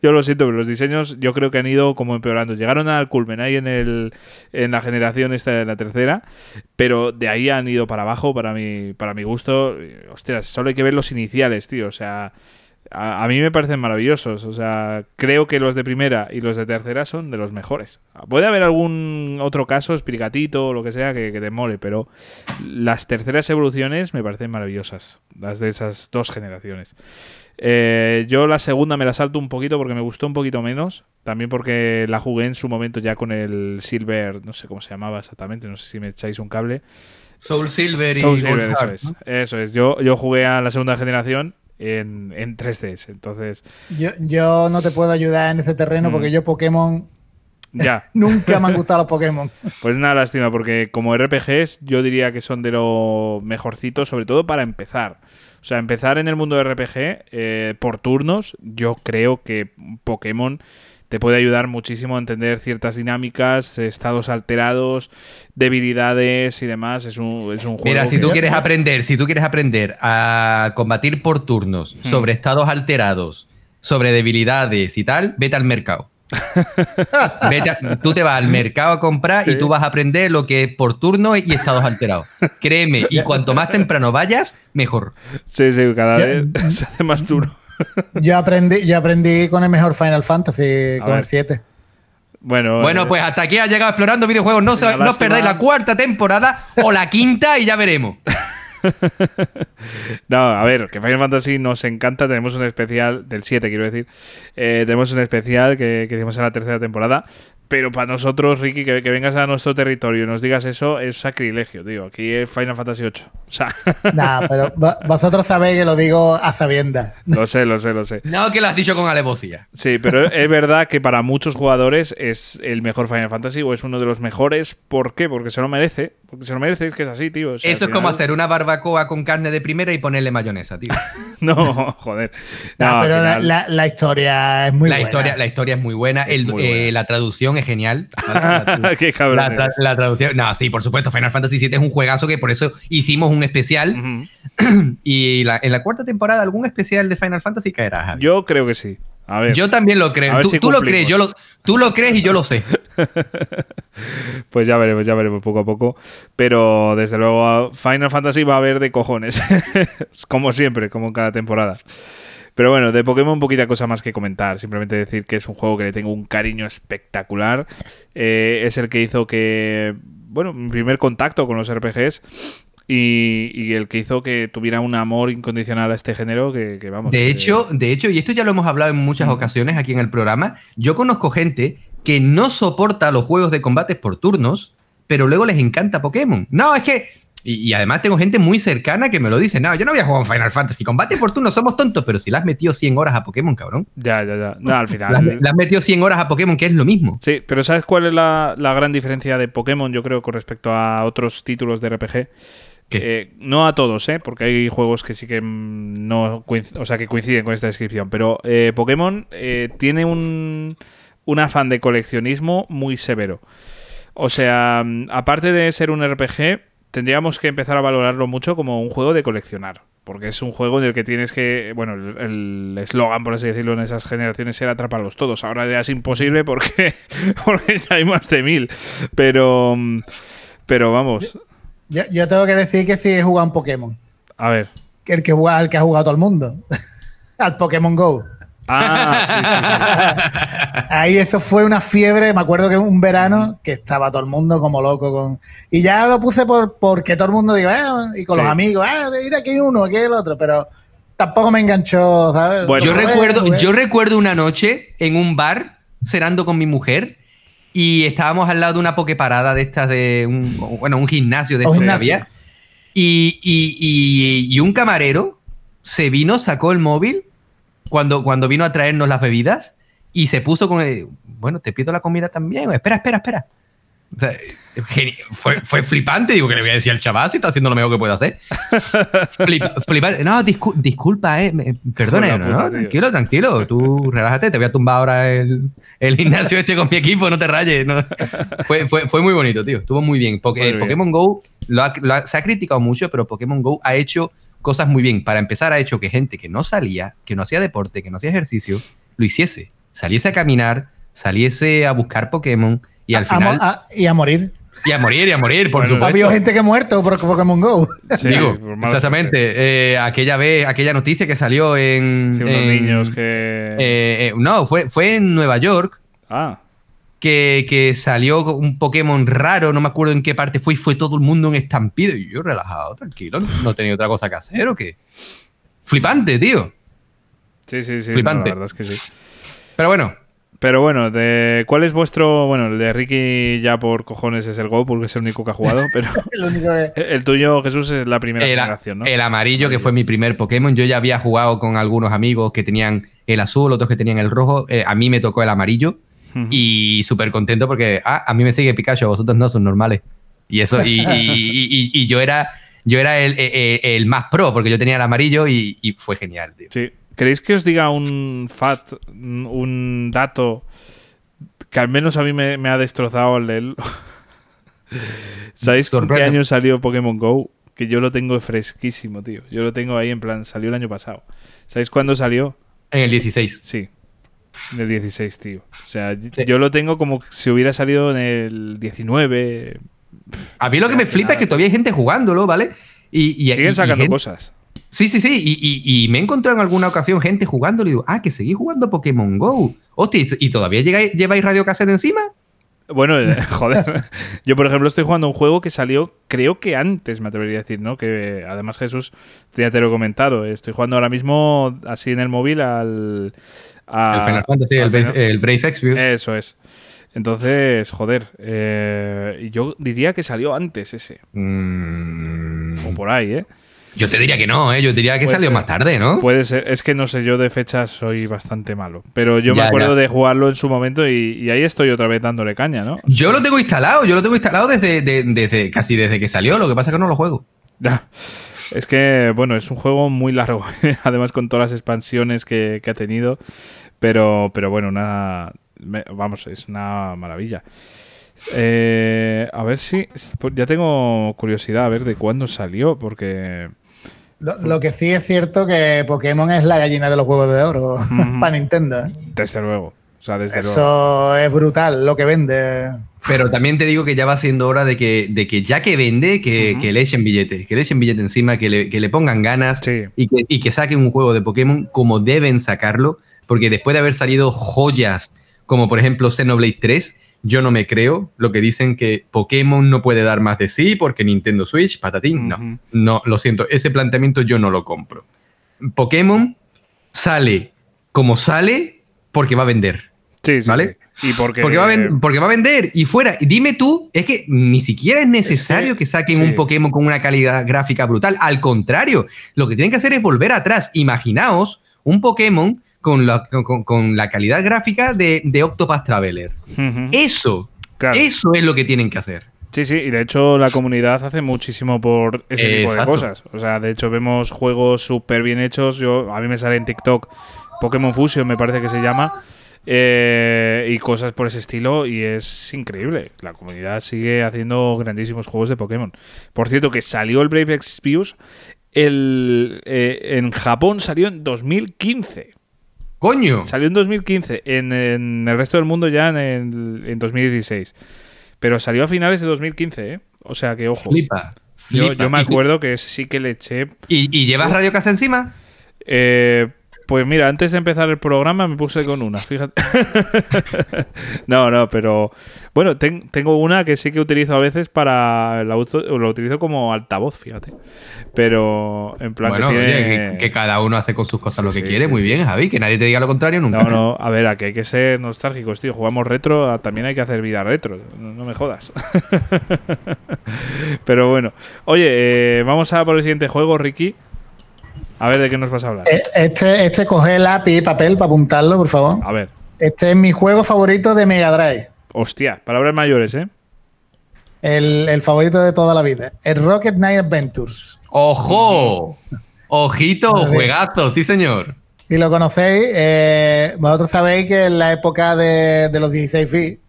yo lo siento, pero los diseños yo creo que han ido como empeorando. Llegaron al culmen ahí en, el, en la generación esta de la tercera, pero de ahí han ido para abajo, para mi, para mi gusto. Hostias, solo hay que ver los iniciales, tío. O sea a, mí me parecen maravillosos. O sea, creo que los de primera y los de tercera son de los mejores. Puede haber algún otro caso, Espiricatito o lo que sea, que, te mole, pero las terceras evoluciones me parecen maravillosas. Las de esas dos generaciones. Eh, yo la segunda me la salto un poquito porque me gustó un poquito menos. También porque la jugué en su momento ya con el Silver, no sé cómo se llamaba exactamente, no sé si me echáis un cable. Soul Silver y Silver, eso es. Eso es. Yo, yo jugué a la segunda generación en, en 3DS. Entonces. Yo, yo, no te puedo ayudar en ese terreno porque mm. yo Pokémon. Ya. Nunca me han gustado los Pokémon. Pues nada, lástima, porque como RPGs, yo diría que son de lo mejorcito, sobre todo para empezar. O sea, empezar en el mundo de RPG eh, por turnos, yo creo que Pokémon te puede ayudar muchísimo a entender ciertas dinámicas, estados alterados, debilidades y demás. Es un, es un juego. Mira, si tú quieres aprender, si tú quieres aprender a combatir por turnos hmm. sobre estados alterados, sobre debilidades y tal, vete al mercado. tú te vas al mercado a comprar y tú vas a aprender lo que es por turno y estados alterados. Créeme, y cuanto más temprano vayas, mejor. Sí, sí, cada vez se hace más duro. Yo aprendí, yo aprendí con el mejor Final Fantasy, con el 7. Bueno, bueno eh, pues hasta aquí ha llegado explorando videojuegos. No, no os perdáis la cuarta temporada o la quinta y ya veremos. no, a ver, que Final Fantasy nos encanta. Tenemos un especial del 7, quiero decir. Eh, tenemos un especial que, que hicimos en la tercera temporada. Pero para nosotros, Ricky, que, vengas a nuestro territorio y nos digas eso es sacrilegio, tío. Aquí es Final Fantasy VIII. O sea. Nah, pero vosotros sabéis que lo digo a sabiendas. Lo sé, lo sé, lo sé. No, que lo has dicho con alevosía. Sí, pero es verdad que para muchos jugadores es el mejor Final Fantasy o es uno de los mejores. ¿Por qué? Porque se lo merece. Porque se lo merece, es que es así, tío. eso es como hacer una barbacoa con carne de primera y ponerle mayonesa, tío. no, joder. No, pero la, historia es muy la buena. Historia, la historia es muy buena. Eh, la traducción es genial. Qué cabrón. La, traducción. No, sí, por supuesto. Final Fantasy VII es un juegazo que por eso hicimos un especial. y en la cuarta temporada, ¿algún especial de Final Fantasy caerá? Yo creo que sí. A ver. Yo también lo creo. Tú, lo crees, yo lo, tú lo crees y yo lo sé. pues ya veremos, ya veremos poco a poco. Pero desde luego, Final Fantasy va a haber de cojones. como siempre, como en cada temporada. Pero bueno, de Pokémon poquita cosa más que comentar. Simplemente decir que es un juego que le tengo un cariño espectacular. Eh, es el que hizo que, bueno, mi primer contacto con los RPGs. Y, el que hizo que tuviera un amor incondicional a este género que, vamos. De hecho, de hecho, y esto ya lo hemos hablado en muchas ocasiones aquí en el programa, yo conozco gente que no soporta los juegos de combates por turnos, pero luego les encanta Pokémon. No, es que y, además tengo gente muy cercana que me lo dice, no, yo no voy a jugar Final Fantasy, combate por turno, somos tontos, pero si le has metido 100 horas a Pokémon, cabrón. Ya, ya, ya. No, al final... Le has, metido 100 horas a Pokémon, que es lo mismo. Sí, pero ¿sabes cuál es la, gran diferencia de Pokémon, yo creo, con respecto a otros títulos de RPG? Eh, no a todos, ¿eh? porque hay juegos que sí que mm, no o sea, que coinciden con esta descripción. Pero eh, Pokémon eh, tiene un, un afán de coleccionismo muy severo. O sea, mm, aparte de ser un RPG, tendríamos que empezar a valorarlo mucho como un juego de coleccionar. Porque es un juego en el que tienes que. Bueno, el eslogan, por así decirlo, en esas generaciones era atraparlos todos. Ahora ya es imposible porque, porque ya hay más de mil. Pero. Pero vamos. Yo, tengo que decir que sí he jugado un Pokémon. A ver. El que, juega, el que ha jugado todo el mundo. Al Pokémon Go. Ah, sí, sí, Ahí eso fue una fiebre. Me acuerdo que un verano que estaba todo el mundo como loco con. Y ya lo puse por porque todo el mundo diga, eh", y con los amigos, ah, mira aquí hay uno, aquí hay el otro, pero tampoco me enganchó, ¿sabes? yo recuerdo, yo recuerdo una noche en un bar cenando con mi mujer y estábamos al lado de una pokeparada de estas de un, bueno, un gimnasio de que había. Y, y, y un camarero se vino, sacó el móvil cuando, cuando vino a traernos las bebidas y se puso con, el, bueno, te pido la comida también. Espera, espera, espera. fue, fue, flipante, digo que le voy a decir al chaval si está haciendo lo mejor que puede hacer. flipante. No, disculpa, eh. Perdona, no, tranquilo, tranquilo. Tú relájate, te voy a tumbar ahora el, el gimnasio este con mi equipo, no te rayes. Fue, fue, fue, muy bonito, tío. Estuvo muy bien. Porque Pokémon Go lo se ha criticado mucho, pero Pokémon Go ha hecho cosas muy bien. Para empezar, ha hecho que gente que no salía, que no hacía deporte, que no hacía ejercicio, lo hiciese. Saliese a caminar, saliese a buscar Pokémon y al final. y a morir. Y a morir, y a morir, por supuesto. Ha habido gente que ha muerto por Pokémon Go. Digo, exactamente. Eh, aquella vez, aquella noticia que salió en. Sí, unos niños que. Eh, eh, no, fue, fue en Nueva York. Ah que, salió un Pokémon raro, no me acuerdo en qué parte fue, y fue todo el mundo en estampido. Y yo relajado, tranquilo, no tenía otra cosa que hacer o qué. Flipante, tío. Sí, sí, sí. Flipante. la verdad es que sí. Pero bueno. Pero bueno, de, ¿cuál es vuestro. Bueno, el de Ricky ya por cojones es el Go, porque es el único que ha jugado, pero. el, tuyo, Jesús, es la primera generación, ¿no? El amarillo, que fue mi primer Pokémon. Yo ya había jugado con algunos amigos que tenían el azul, otros que tenían el rojo. Eh, a mí me tocó el amarillo. Y súper contento porque, ah, a mí me sigue Pikachu, vosotros no, son normales. Y eso, y, y, yo era, yo era el, el, más pro porque yo tenía el amarillo y, fue genial, tío. Sí. ¿Queréis que os diga un fact, un dato que al menos a mí me, ha destrozado el leerlo? ¿Sabéis con qué año salió Pokémon Go? Que yo lo tengo fresquísimo, tío. Yo lo tengo ahí en plan, salió el año pasado. ¿Sabéis cuándo salió? En el 16. Sí. Del 16, tío. O sea, yo lo tengo como si hubiera salido en el 19. A mí lo que me flipa es que todavía hay gente jugándolo, ¿vale? Y, Siguen sacando cosas. Sí, sí, sí. Y, me he encontrado en alguna ocasión gente jugándolo y digo, ah, que seguís jugando Pokémon Go. Hostia, ¿y todavía lleváis radio cassette encima? Bueno, eh, joder. Yo, por ejemplo, estoy jugando un juego que salió, creo que antes, me atrevería a decir, ¿no? Que además, Jesús, ya te lo he comentado. Estoy jugando ahora mismo así en el móvil al. El Final Fantasy, el, Brave Exvius. Eso es. Entonces, joder, eh, yo diría que salió antes ese. Mm. O por ahí, ¿eh? Yo te diría que no, ¿eh? Yo diría que salió más tarde, ¿no? Puede ser. Es que no sé, yo de fechas soy bastante malo. Pero yo me acuerdo de jugarlo en su momento y, ahí estoy otra vez dándole caña, ¿no? Yo lo tengo instalado, yo lo tengo instalado desde, desde casi desde que salió. Lo que pasa es que no lo juego. Es que, bueno, es un juego muy largo, además con todas las expansiones que, ha tenido. Pero, pero bueno, una. Vamos, es una maravilla. Eh, a ver si. Ya tengo curiosidad a ver de cuándo salió, porque. Lo, que sí es cierto que Pokémon es la gallina de los huevos de oro para Nintendo. ¿eh? Desde luego. Eso es brutal lo que vende. Pero también te digo que ya va siendo hora de que, de que ya que vende, que, le echen billete, que le echen billete encima, que le, pongan ganas y, que, y que saquen un juego de Pokémon como deben sacarlo, porque después de haber salido joyas como por ejemplo Xenoblade 3, yo no me creo lo que dicen que Pokémon no puede dar más de sí porque Nintendo Switch, patatín. No, no, lo siento, ese planteamiento yo no lo compro. Pokémon sale como sale porque va a vender. Sí, sí. ¿Vale? Y porque... Porque, va a vender y fuera. Dime tú, es que ni siquiera es necesario que, saquen un Pokémon con una calidad gráfica brutal. Al contrario, lo que tienen que hacer es volver atrás. Imaginaos un Pokémon con la, con, la calidad gráfica de, de Octopath Traveler. Eso, eso es lo que tienen que hacer. Sí, sí, y de hecho la comunidad hace muchísimo por ese tipo de cosas. O sea, de hecho vemos juegos súper bien hechos. Yo, a mí me sale en TikTok Pokémon Fusion, me parece que se llama. Eh, y cosas por ese estilo y es increíble. La comunidad sigue haciendo grandísimos juegos de Pokémon. Por cierto, que salió el Brave Exvius el, eh, en Japón salió en 2015. ¡Coño! Salió en 2015, en, el resto del mundo ya en, en 2016. Pero salió a finales de 2015, ¿eh? O sea que, ojo. Flipa. Yo, me acuerdo que sí que le eché. ¿Y, y llevas Radio Casa encima? Eh, pues mira, antes de empezar el programa me puse con una, fíjate. no, no, pero bueno, tengo una que sí que utilizo a veces para el auto, lo utilizo como altavoz, fíjate. Pero en plan que, que, cada uno hace con sus cosas lo que quiere, muy bien, Javi, que nadie te diga lo contrario nunca. No, no, a ver, aquí hay que ser nostálgicos, tío. Jugamos retro, también hay que hacer vida retro, no, me jodas. pero bueno, oye, eh, vamos a por el siguiente juego, Ricky. A ver de qué nos vas a hablar. Eh, este, este coge lápiz y papel para apuntarlo, por favor. A ver. Este es mi juego favorito de Mega Drive. Hostia, palabras mayores, ¿eh? El, favorito de toda la vida. El Rocket Knight Adventures. ¡Ojo! Ojito, juegazo, sí, señor. Y lo conocéis, eh, vosotros sabéis que en la época de, los 16 bits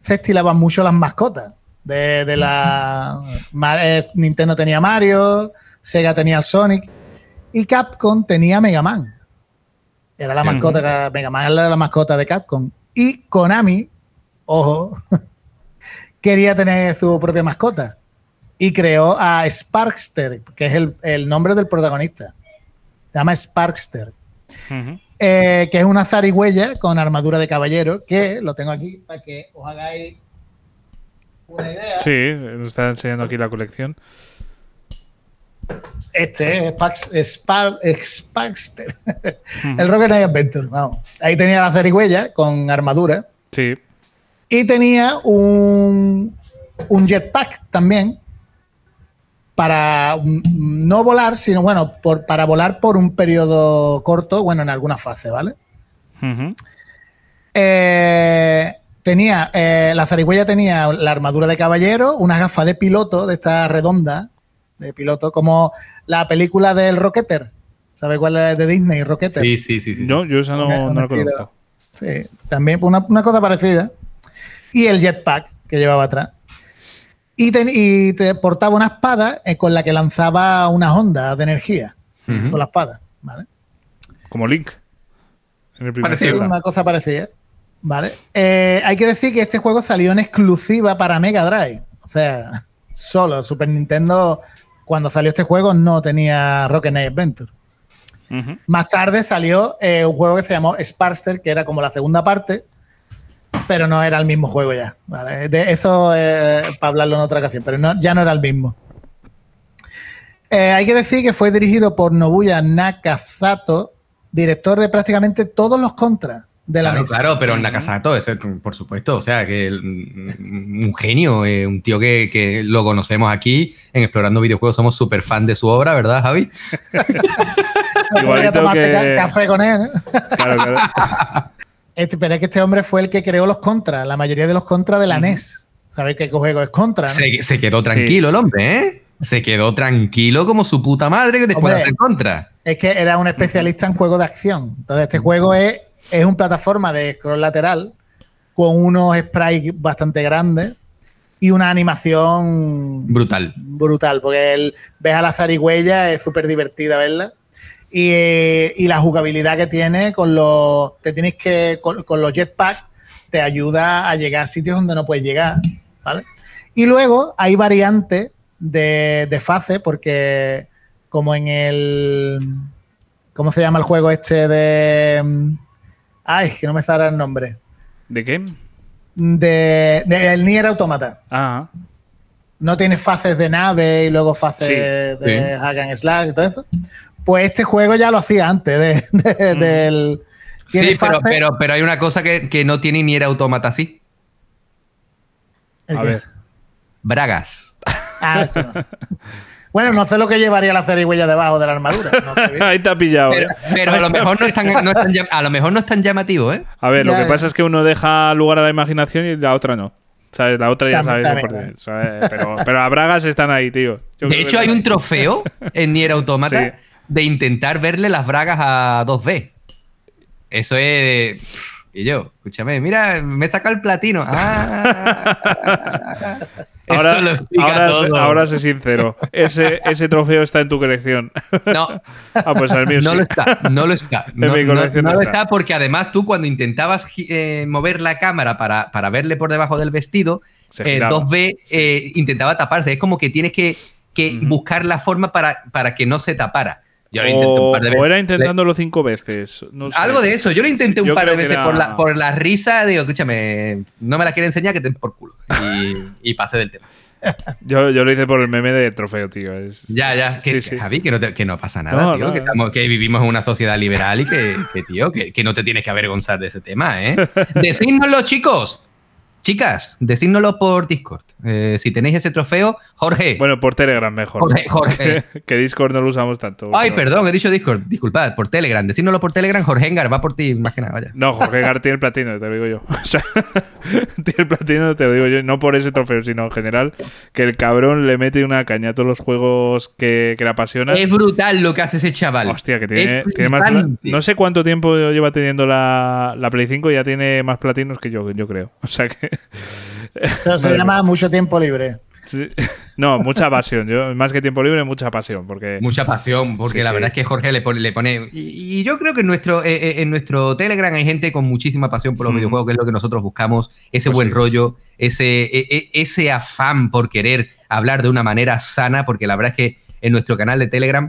se estilaban mucho las mascotas. De, de la Nintendo tenía Mario, Sega tenía el Sonic y Capcom tenía Mega Man. Era la mascota, Mega Man era la mascota de Capcom. Y Konami, ojo, quería tener su propia mascota. Y creó a Sparkster, que es el, nombre del protagonista. Se llama Sparkster. Eh, que es una zarigüeya con armadura de caballero, que lo tengo aquí para que os hagáis una idea. Sí, nos está enseñando aquí la colección. Este es Sparkster. el Rocket Knight Adventure. Vamos. Ahí tenía la zarigüeya con armadura. Sí. Y tenía un, un jetpack también. Para no volar, sino bueno, por, para volar por un periodo corto, bueno, en alguna fase, ¿vale? Eh, tenía, eh, la zarigüeya tenía la armadura de caballero, una gafa de piloto de esta redonda, de piloto, como la película del Rocketer. ¿Sabe cuál es de Disney, Rocketer? Sí, sí, sí. No, yo esa no, la conozco. Sí, también una, una, cosa parecida. Y el jetpack que llevaba atrás. Y, te portaba una espada eh, con la que lanzaba unas ondas de energía con la espada. ¿vale? Como Link. En el primer Parecido. Zelda. Una cosa parecida. Vale. Eh, hay que decir que este juego salió en exclusiva para Mega Drive. O sea, solo Super Nintendo, cuando salió este juego, no tenía Rocket Knight Adventure. Más tarde salió eh, un juego que se llamó Sparster, que era como la segunda parte, pero no era el mismo juego ya. ¿vale? De eso eh, para hablarlo en otra ocasión, pero no- ya no era el mismo. Eh, hay que decir que fue dirigido por Nobuya Nakasato, director de prácticamente todos los contras de la Claro, NES. claro, pero Nakasato, ese, por supuesto, o sea, que el- un genio, eh, un tío que, que lo conocemos aquí en Explorando Videojuegos, somos súper fan de su obra, ¿verdad, Javi? Igualito tomarte que- ca- café con él. ¿eh? Claro, claro. Este, pero es que este hombre fue el que creó los contras, la mayoría de los contras de la NES. ¿Sabéis qué juego es contra? no? Se, se quedó tranquilo el hombre, ¿eh? Se quedó tranquilo como su puta madre que después Hombre. de hacer contra. Es que era un especialista en juegos de acción. Entonces, este juego es, es un plataforma de scroll lateral con unos sprites bastante grandes y una animación Brutal. brutal, porque el, ves a la zarigüeya, es súper divertida verla. Y, eh, y la jugabilidad que tiene con los. Te tienes que. Con, con los jetpacks, te ayuda a llegar a sitios donde no puedes llegar. ¿vale? Y luego hay variantes de, de fase, porque como en el. ¿Cómo se llama el juego este de. Mm, Ay, que no me sale el nombre. ¿De qué? De, de el Nier Automata. Ah, no tiene fases de nave y luego fases Sí, de sí. hack and slash y todo eso. Pues este juego ya lo hacía antes de, de- del. tiene Sí, pero, pero, pero hay una cosa que, que no tiene ni era automata así. ¿El a qué? ver. Bragas. Ah, eso no. Bueno, no sé lo que llevaría la zarigüeya debajo de la armadura. no sé bien. Ahí te ha pillado. Pero, ¿eh? pero a lo mejor no es tan, no es tan llam- a lo mejor no es tan llamativo, ¿eh? A ver, lo que pasa es que uno deja lugar a la imaginación y la otra no. ¿Sabes? La otra ya También, sabes. también, por qué, ¿sabes? Pero, pero las bragas están ahí, tío. Yo De hecho, hay un trofeo en Nier Automata Sí. de intentar verle las bragas a 2B. Eso es. Y yo, escúchame, mira, me saca el platino. Ah. Ahora, ahora, ahora sé sincero. Ese, ese trofeo está en tu colección. No, Ah, pues mío no sí. lo está, no lo está. No, mi no- colección no no lo está. está porque además tú cuando intentabas eh, mover la cámara para, para verle por debajo del vestido, eh, giraba. 2B eh, intentaba taparse. Es como que tienes que, buscar la forma para, para que no se tapara. Yo lo intenté un O, par de o veces. era intentándolo cinco veces. no sé. Algo de eso. Yo lo intenté Sí, un yo par de veces era- por, la, por la risa. Digo, escúchame, no me la quiere enseñar, que te por culo. Y, y pasé del tema. Yo, yo lo hice por el meme de trofeo, tío. Es- Ya, ya. Que, Sí, sí. Javi, que no, te- que no pasa nada, No, tío. no, que, no. estamos, que vivimos en una sociedad liberal y que, que, tío, que, que no te tienes que avergonzar de ese tema, ¿eh? Decídnoslo, chicos. Chicas, decídnoslo por Discord. Eh, si tenéis ese trofeo, Jorge. Bueno, por Telegram mejor. Jorge, ¿no? Jorge. que Discord no lo usamos tanto. Ay, pero- perdón, he dicho Discord. Disculpad, por Telegram. Decídnoslo por Telegram, Jorge Engar, va por ti, más que nada, vaya. No, Jorge Gar tiene el platino, te lo digo yo. O sea, tiene el platino, te lo digo yo, no por ese trofeo, sino en general, que el cabrón le mete una caña a todos los juegos que, que le apasionan. Es brutal lo que hace ese chaval. Hostia, que tiene, tiene más. No sé cuánto tiempo lleva teniendo la, la Play 5 y ya tiene más platinos que yo, yo creo. O sea que. Eso se llama mucho tiempo libre. sí. No, mucha pasión. Yo, más que tiempo libre, mucha pasión. Porque. Mucha pasión, porque Sí, la sí. verdad es que Jorge le pone. Le pone y, y yo creo que en nuestro, eh, eh, en nuestro Telegram hay gente con muchísima pasión por los Mm. videojuegos, que es lo que nosotros buscamos, ese Pues buen sí. rollo, ese, e- e- ese afán por querer hablar de una manera sana, porque la verdad es que en nuestro canal de Telegram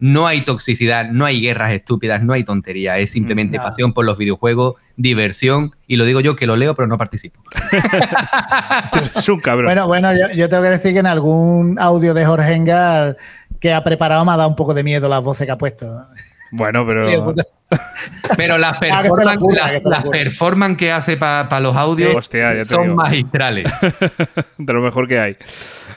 no hay toxicidad, no hay guerras estúpidas, no hay tontería, es simplemente pasión por los videojuegos, diversión, y lo digo yo que lo leo, pero no participo. es un cabrón. Bueno, bueno, yo, yo tengo que decir que en algún audio de Jorge Engar que ha preparado me ha dado un poco de miedo las voces que ha puesto. Bueno, pero. Pero las Ah, que las, que hace para los audios Hostia, son digo. magistrales. de lo mejor que hay.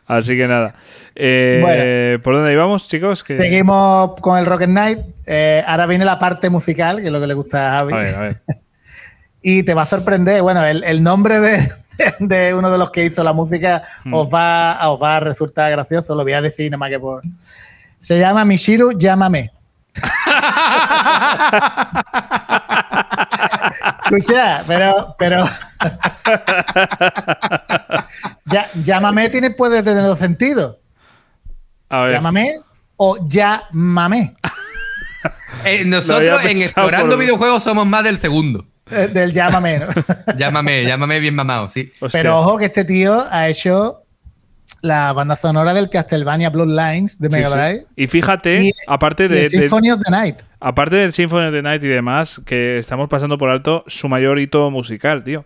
Así que nada. Eh, ¿Por dónde íbamos, chicos? Seguimos con el Rocket Knight. Eh, ahora viene la parte musical, que es lo que le gusta a Javi. A ver, a ver. Y te va a sorprender. Bueno, el, el nombre de, de uno de los que hizo la música Hmm. os, va, os va a resultar gracioso. Lo voy a decir nada más que por. Se llama Mishiru Llámame. Escucha, pero, pero. Ya- llámame tiene, puede tener dos sentidos. A ver. Llámame o llámame. Eh, nosotros en explorando videojuegos somos más del segundo. Eh, del llámame, ¿no? llámame, llámame bien mamado, sí. Pero ojo que este tío ha hecho la banda sonora del Castlevania Bloodlines de Mega Drive. Y fíjate, aparte de, Symphony of the Night. Aparte del Symphony of the Night y demás, que estamos pasando por alto su mayor hito musical, tío.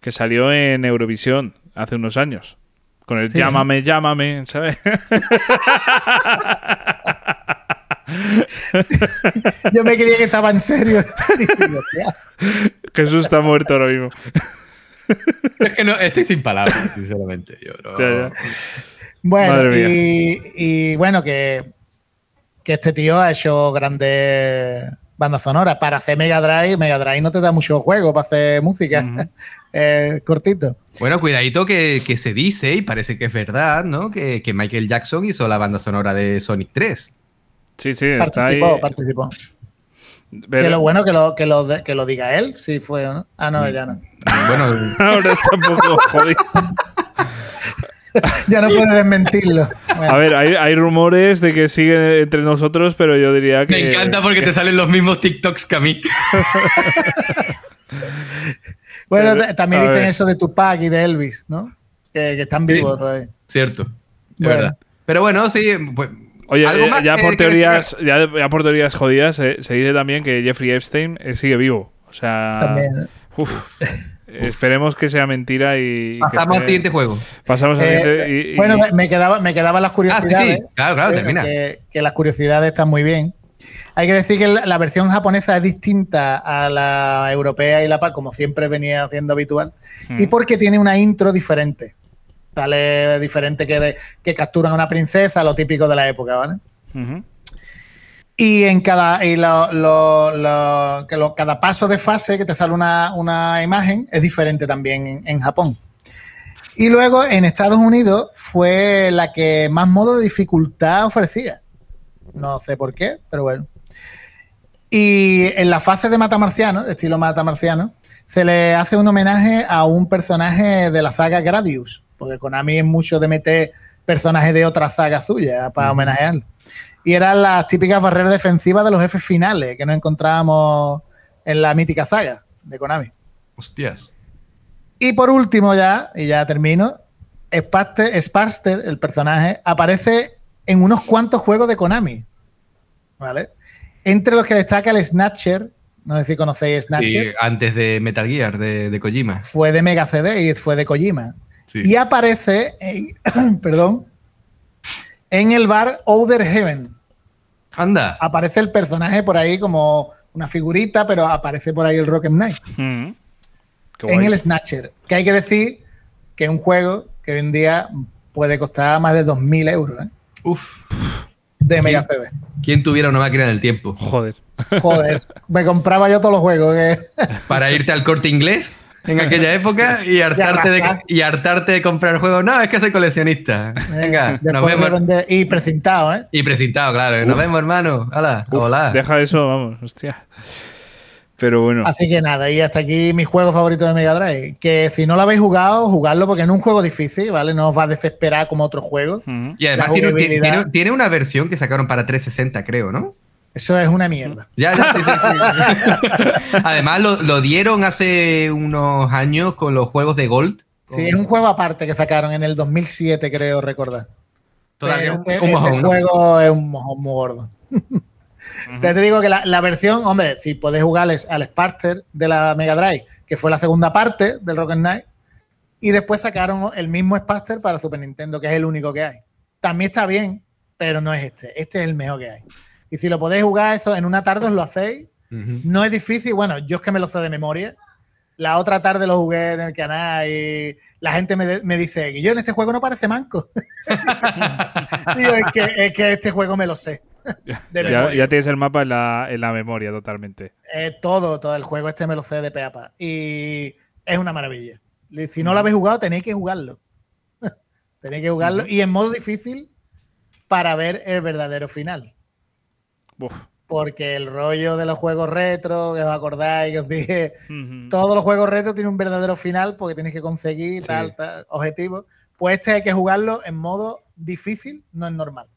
Que salió en Eurovisión hace unos años. Con el llámame, llámame, ¿sabes? Yo me creía que estaba en serio. Jesús está muerto ahora mismo. es que no, estoy sin palabras, sinceramente. Bueno, y, bueno, que, que este tío ha hecho grandes bandas sonoras. Para hacer Mega Drive, Mega Drive no te da mucho juego para hacer música. cortito. Bueno, cuidadito que, se dice, y parece que es verdad, ¿no? Que, Michael Jackson hizo la banda sonora de Sonic 3. Sí, sí, participó, participó. Que lo bueno que lo, que lo, que lo diga él, sí fue, ¿no? Ah, no, ya no. Bueno, ahora está un poco jodido. ya no puede desmentirlo. A ver, hay, rumores de que sigue entre nosotros, pero yo diría que. Me encanta porque te salen los mismos TikToks que a mí. bueno, también dicen eso de Tupac y de Elvis, ¿no? Que, están vivos todavía. Cierto, verdad. Pero bueno, sí, pues, Oye, eh, ya, por teorías, ya, por teorías jodidas, eh, se dice también que Jeffrey Epstein eh, sigue vivo. O sea. También. esperemos que sea mentira y. Pasamos al siguiente juego. Pasamos al siguiente. bueno, me, quedaba, me quedaban las curiosidades. Ah, claro, claro, termina. Que, las curiosidades están muy bien. Hay que decir que la, versión japonesa es distinta a la europea y la PAL, como siempre venía haciendo habitual, y hmm. porque tiene una intro diferente. Sale diferente que, que capturan a una princesa, lo típico de la época, ¿vale? Y en cada, y lo, que cada paso de fase que te sale una, imagen es diferente también en, Japón. Y luego en Estados Unidos fue la que más modo de dificultad ofrecía. No sé por qué, pero bueno. Y en la fase de Matamarciano, de estilo Matamarciano, se le hace un homenaje a un personaje de la saga Gradius, porque Konami es mucho de meter personajes de otra saga suya para homenajearlo y eran las típicas barreras defensivas de los jefes finales que nos encontrábamos en la mítica saga de Konami. Hostias. Y por último ya, y ya termino, Sparster, el personaje, aparece en unos cuantos juegos de Konami. ¿Vale? Entre los que destaca el Snatcher, no sé si conocéis Snatcher. Sí, antes de Metal Gear, de, Kojima. Fue de Mega CD y fue de Kojima. Y aparece, perdón, en el bar Outer Heaven. Anda. Aparece el personaje por ahí como una figurita, pero aparece por ahí el Rocket Knight. Mm. En el Snatcher. Que hay que decir que es un juego que hoy en día puede costar más de 2.000 euros. ¿eh? Uf. De Mega CD. ¿Quién tuviera una máquina del tiempo? Joder. Joder. Me compraba yo todos los juegos. Para irte al corte inglés en aquella época y hartarte, de, y hartarte de comprar juegos. No, es que soy coleccionista. Venga, nos vemos. y precintado, ¿eh? Y precintado, claro. Nos vemos, hermano. Hola, hola. Deja eso, vamos, hostia. Pero bueno. Así que nada, y hasta aquí mi juego favorito de Mega Drive. Que si no lo habéis jugado, jugadlo porque no es un juego difícil, ¿vale? No os va a desesperar como otros juegos. Y además tiene, tiene, una versión que sacaron para 360, creo, ¿no? Eso es una mierda. Ya, ya, sí, sí, sí. Además, lo, dieron hace unos años con los juegos de Gold. Sí, es un juego aparte que sacaron en el 2007, creo recordar. Todavía un, juego es un mojón muy gordo. Te digo que la, versión, hombre, si podés jugar al Sparter de la Mega Drive, que fue la segunda parte del Rocket Knight, y después sacaron el mismo Sparter para Super Nintendo, que es el único que hay. También está bien, pero no es este. Este es el mejor que hay. Y si lo podéis jugar eso en una tarde, os lo hacéis. No es difícil. Bueno, yo es que me lo sé de memoria. La otra tarde lo jugué en el canal y la gente me, dice que yo en este juego no parece manco. Digo, es que, este juego me lo sé. ya, tienes el mapa en la, memoria totalmente. Eh, todo, todo el juego este me lo sé de peapa. Y es una maravilla. Si no lo habéis jugado, tenéis que jugarlo. tenéis que jugarlo. Y en modo difícil para ver el verdadero final. Porque el rollo de los juegos retro, que os acordáis, que os dije, todos los juegos retro tienen un verdadero final porque tienes que conseguir tal, tal, objetivo. Pues este hay que jugarlo en modo difícil, no es normal.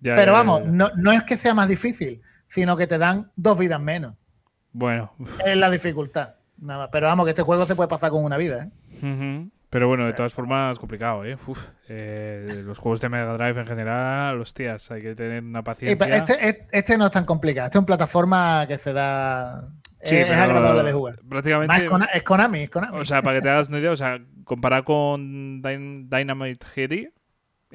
Pero vamos, no, no, es que sea más difícil, sino que te dan dos vidas menos. Bueno. Es la dificultad. Nada más. Pero vamos, que este juego se puede pasar con una vida. ¿eh? Pero bueno, de todas formas, complicado, ¿eh? ¿eh? Los juegos de Mega Drive en general, hostias, hay que tener una paciencia. Este, este, no es tan complicado. Este es una plataforma que se da. es, agradable de jugar. Prácticamente. es, Konami, es, Konami, O sea, para que te hagas una idea, o sea, comparado con Dynamite Heady.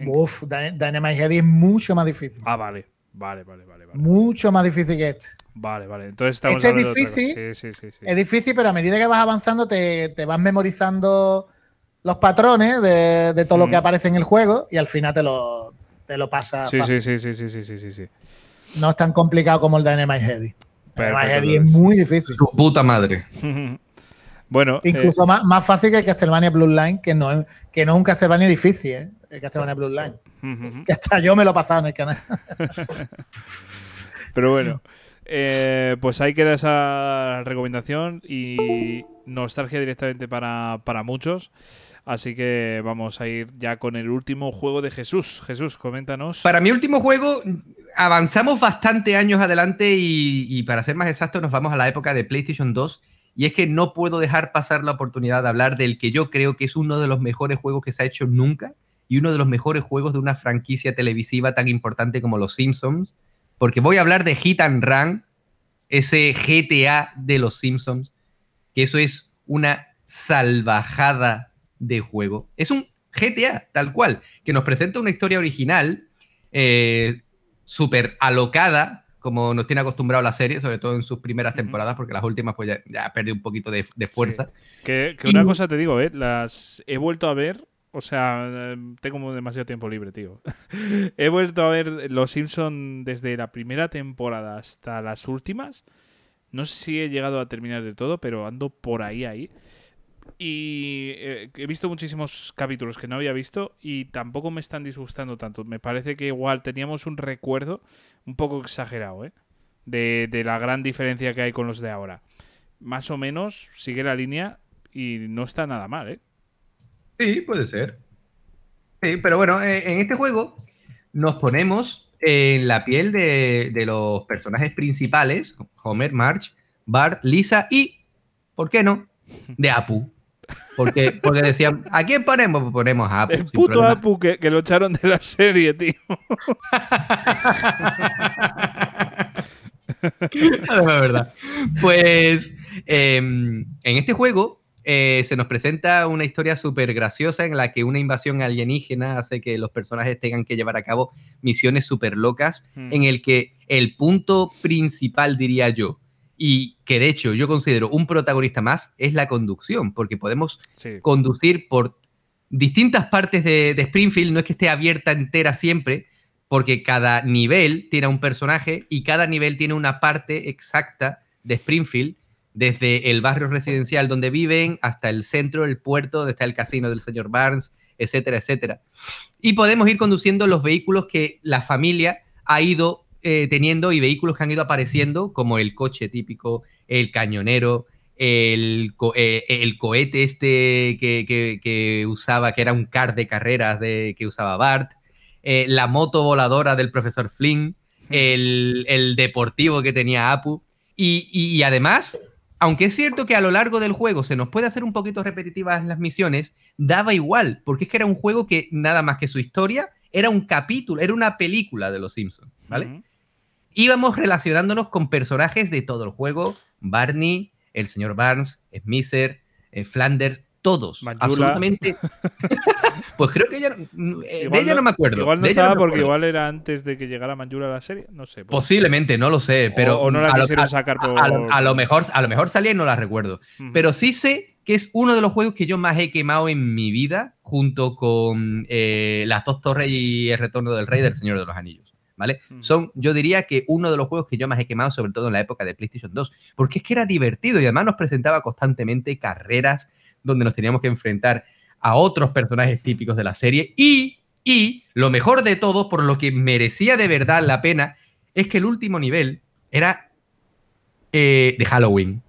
Uf, Dynamite Heady es mucho más difícil. Ah, vale. Vale, vale, vale, Mucho más difícil que este. Vale, vale. Entonces estamos este es difícil. Sí, sí, sí, es difícil, pero a medida que vas avanzando te, te vas memorizando los patrones de, todo lo que aparece en el juego y al final te lo, te lo pasa. Sí, sí, sí, sí, sí, sí, sí, sí. No es tan complicado como el de Dynamite Heady. Dynamite Heady es muy difícil. Su puta madre. bueno. Incluso eh, más, más, fácil que el Castlevania Bloodline, que no, que no es un Castlevania difícil, ¿eh? El Castlevania Bloodline. Que hasta yo me lo he pasado en el canal. Pero bueno. Eh, pues ahí queda esa recomendación y nostalgia directamente para, para muchos. Así que vamos a ir ya con el último juego de Jesús. Jesús, coméntanos. Para mi último juego, avanzamos bastante años adelante y, para ser más exactos, nos vamos a la época de PlayStation 2. Y es que no puedo dejar pasar la oportunidad de hablar del que yo creo que es uno de los mejores juegos que se ha hecho nunca y uno de los mejores juegos de una franquicia televisiva tan importante como Los Simpsons. Porque voy a hablar de Hit and Run, ese GTA de Los Simpsons, que eso es una salvajada de juego. Es un GTA, tal cual, que nos presenta una historia original, eh, súper alocada, como nos tiene acostumbrado la serie, sobre todo en sus primeras temporadas, porque las últimas pues ya, ya perdido un poquito de, fuerza. Que, una cosa te digo, ¿eh? las he vuelto a ver, o sea, tengo demasiado tiempo libre, tío. he vuelto a ver Los Simpson desde la primera temporada hasta las últimas. No sé si he llegado a terminar de todo, pero ando por ahí, ahí. Y eh, he visto muchísimos capítulos que no había visto y tampoco me están disgustando tanto. Me parece que igual teníamos un recuerdo un poco exagerado, ¿eh? De, la gran diferencia que hay con los de ahora. Más o menos sigue la línea y no está nada mal, ¿eh? Sí, puede ser. Sí, pero bueno, eh, en este juego nos ponemos en la piel de, de los personajes principales, Homer, Marge, Bart, Lisa y, ¿por qué no? de Apu. Porque, porque decían, ¿a quién ponemos? Pues ponemos a Apu. El puto Apu que, lo echaron de la serie, tío. verdad. Pues em, en este juego eh, se nos presenta una historia súper graciosa en la que una invasión alienígena hace que los personajes tengan que llevar a cabo misiones súper locas, hmm. en el que el punto principal, diría yo, y que de hecho yo considero un protagonista más es la conducción, porque podemos conducir por distintas partes de, Springfield, no es que esté abierta entera siempre, porque cada nivel tiene un personaje y cada nivel tiene una parte exacta de Springfield, desde el barrio residencial donde viven hasta el centro, el puerto, donde está el casino del señor Barnes, etcétera, etcétera. Y podemos ir conduciendo los vehículos que la familia ha ido eh, teniendo y vehículos que han ido apareciendo, como el coche típico, el cañonero, el, eh, el cohete este que, usaba, que era un car de carreras de, que usaba Bart, eh, la moto voladora del profesor Flynn, el, deportivo que tenía Apu. Y, y, además, aunque es cierto que a lo largo del juego se nos puede hacer un poquito repetitivas las misiones, daba igual, porque es que era un juego que nada más que su historia era un capítulo, era una película de Los Simpsons, ¿vale? Íbamos relacionándonos con personajes de todo el juego. Barney, el señor Barnes, Smither, eh, Flanders, todos. Absolutamente. pues creo que ella, eh, de ella no, me acuerdo. Igual no estaba porque igual era antes de que llegara Manjula a la serie. No sé. Posiblemente, no lo sé. Pero o, no la quisieron sacar por... A, lo, mejor, a lo mejor salía y no la recuerdo. Pero sí sé que es uno de los juegos que yo más he quemado en mi vida, junto con eh, Las dos torres y El retorno del rey del Señor de los Anillos. ¿Vale? Son, yo diría que uno de los juegos que yo más he quemado, sobre todo en la época de PlayStation 2, porque es que era divertido y además nos presentaba constantemente carreras donde nos teníamos que enfrentar a otros personajes típicos de la serie y, y lo mejor de todo, por lo que merecía de verdad la pena, es que el último nivel era eh, de Halloween.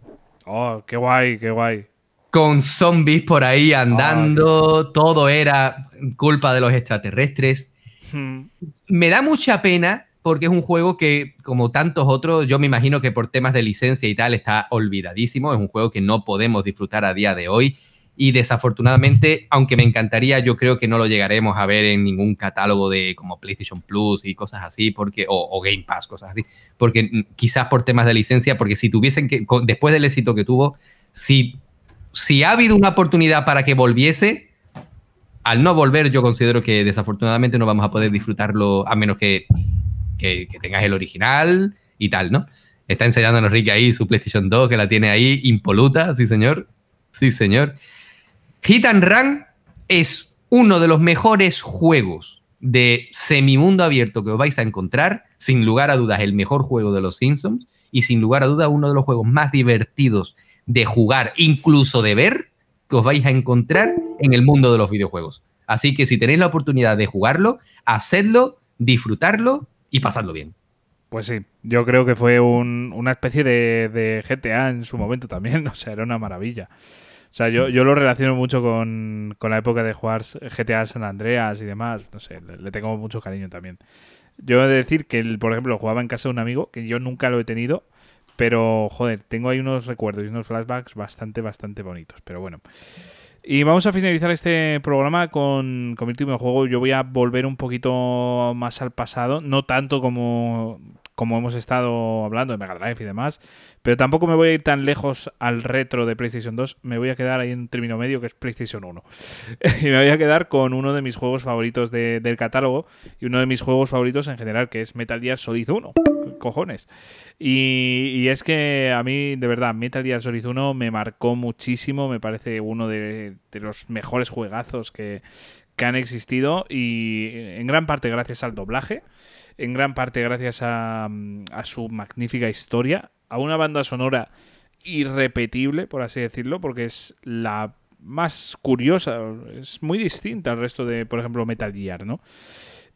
Oh, qué guay, qué guay. Con zombies por ahí andando, todo era culpa de los extraterrestres me da mucha pena porque es un juego que, como tantos otros, yo me imagino que por temas de licencia y tal está olvidadísimo. Es un juego que no podemos disfrutar a día de hoy. Y desafortunadamente, aunque me encantaría, yo creo que no lo llegaremos a ver en ningún catálogo de como PlayStation Plus y cosas así, porque, o, Game Pass, cosas así. Porque mm, quizás por temas de licencia, porque si tuviesen que, después del éxito que tuvo, si, si ha habido una oportunidad para que volviese, al no volver, yo considero que desafortunadamente no vamos a poder disfrutarlo a menos que que, tengas el original y tal, ¿no? Está enseñándonos Ricky ahí su PlayStation 2, que la tiene ahí impoluta, sí señor. Sí señor. Hit and Run es uno de los mejores juegos de semimundo abierto que os vais a encontrar. Sin lugar a dudas, el mejor juego de los Simpsons. Y sin lugar a dudas, uno de los juegos más divertidos de jugar, incluso de ver, os vais a encontrar en el mundo de los videojuegos. Así que si tenéis la oportunidad de jugarlo, hacedlo, disfrutarlo y pasarlo bien. Pues sí, yo creo que fue una especie de, GTA en su momento también, o sea, era una maravilla. O sea, yo, yo lo relaciono mucho con, la época de jugar GTA San Andreas y demás, no sé, le, tengo mucho cariño también. Yo he de decir que, por ejemplo, jugaba en casa de un amigo, que yo nunca lo he tenido, pero, joder, tengo ahí unos recuerdos y unos flashbacks bastante, bastante bonitos, pero bueno. Y vamos a finalizar este programa con, con mi último juego. Yo voy a volver un poquito más al pasado, no tanto como, como hemos estado hablando de Mega Drive y demás, pero tampoco me voy a ir tan lejos al retro de PlayStation 2, me voy a quedar ahí en un término medio que es PlayStation 1. y me voy a quedar con uno de mis juegos favoritos del catálogo y uno de mis juegos favoritos en general, que es Metal Gear Solid 1. Cojones. Y, es que a mí, de verdad, Metal Gear Solid 1 me marcó muchísimo, me parece uno de, los mejores juegazos que, que han existido y en gran parte gracias al doblaje, en gran parte gracias a, a su magnífica historia a una banda sonora irrepetible, por así decirlo, porque es la más curiosa, es muy distinta al resto de, por ejemplo, Metal Gear, ¿no?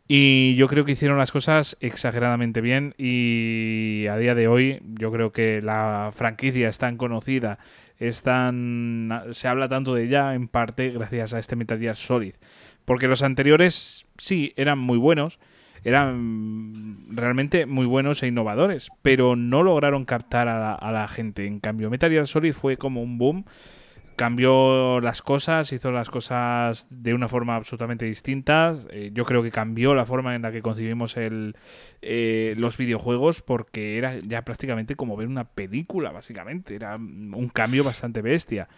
Y yo creo que hicieron las cosas exageradamente bien y a día de hoy yo creo que la franquicia es tan conocida, es tan, se habla tanto de ella en parte gracias a este Metal Gear Solid. Porque los anteriores sí eran muy buenos, eran realmente muy buenos e innovadores, pero no lograron captar a la, gente. En cambio, Metal Gear Solid fue como un boom cambió las cosas, hizo las cosas de una forma absolutamente distinta. Eh, yo creo que cambió la forma en la que concibimos el, eh, los videojuegos porque era ya prácticamente como ver una película, básicamente. Era un cambio bastante bestia.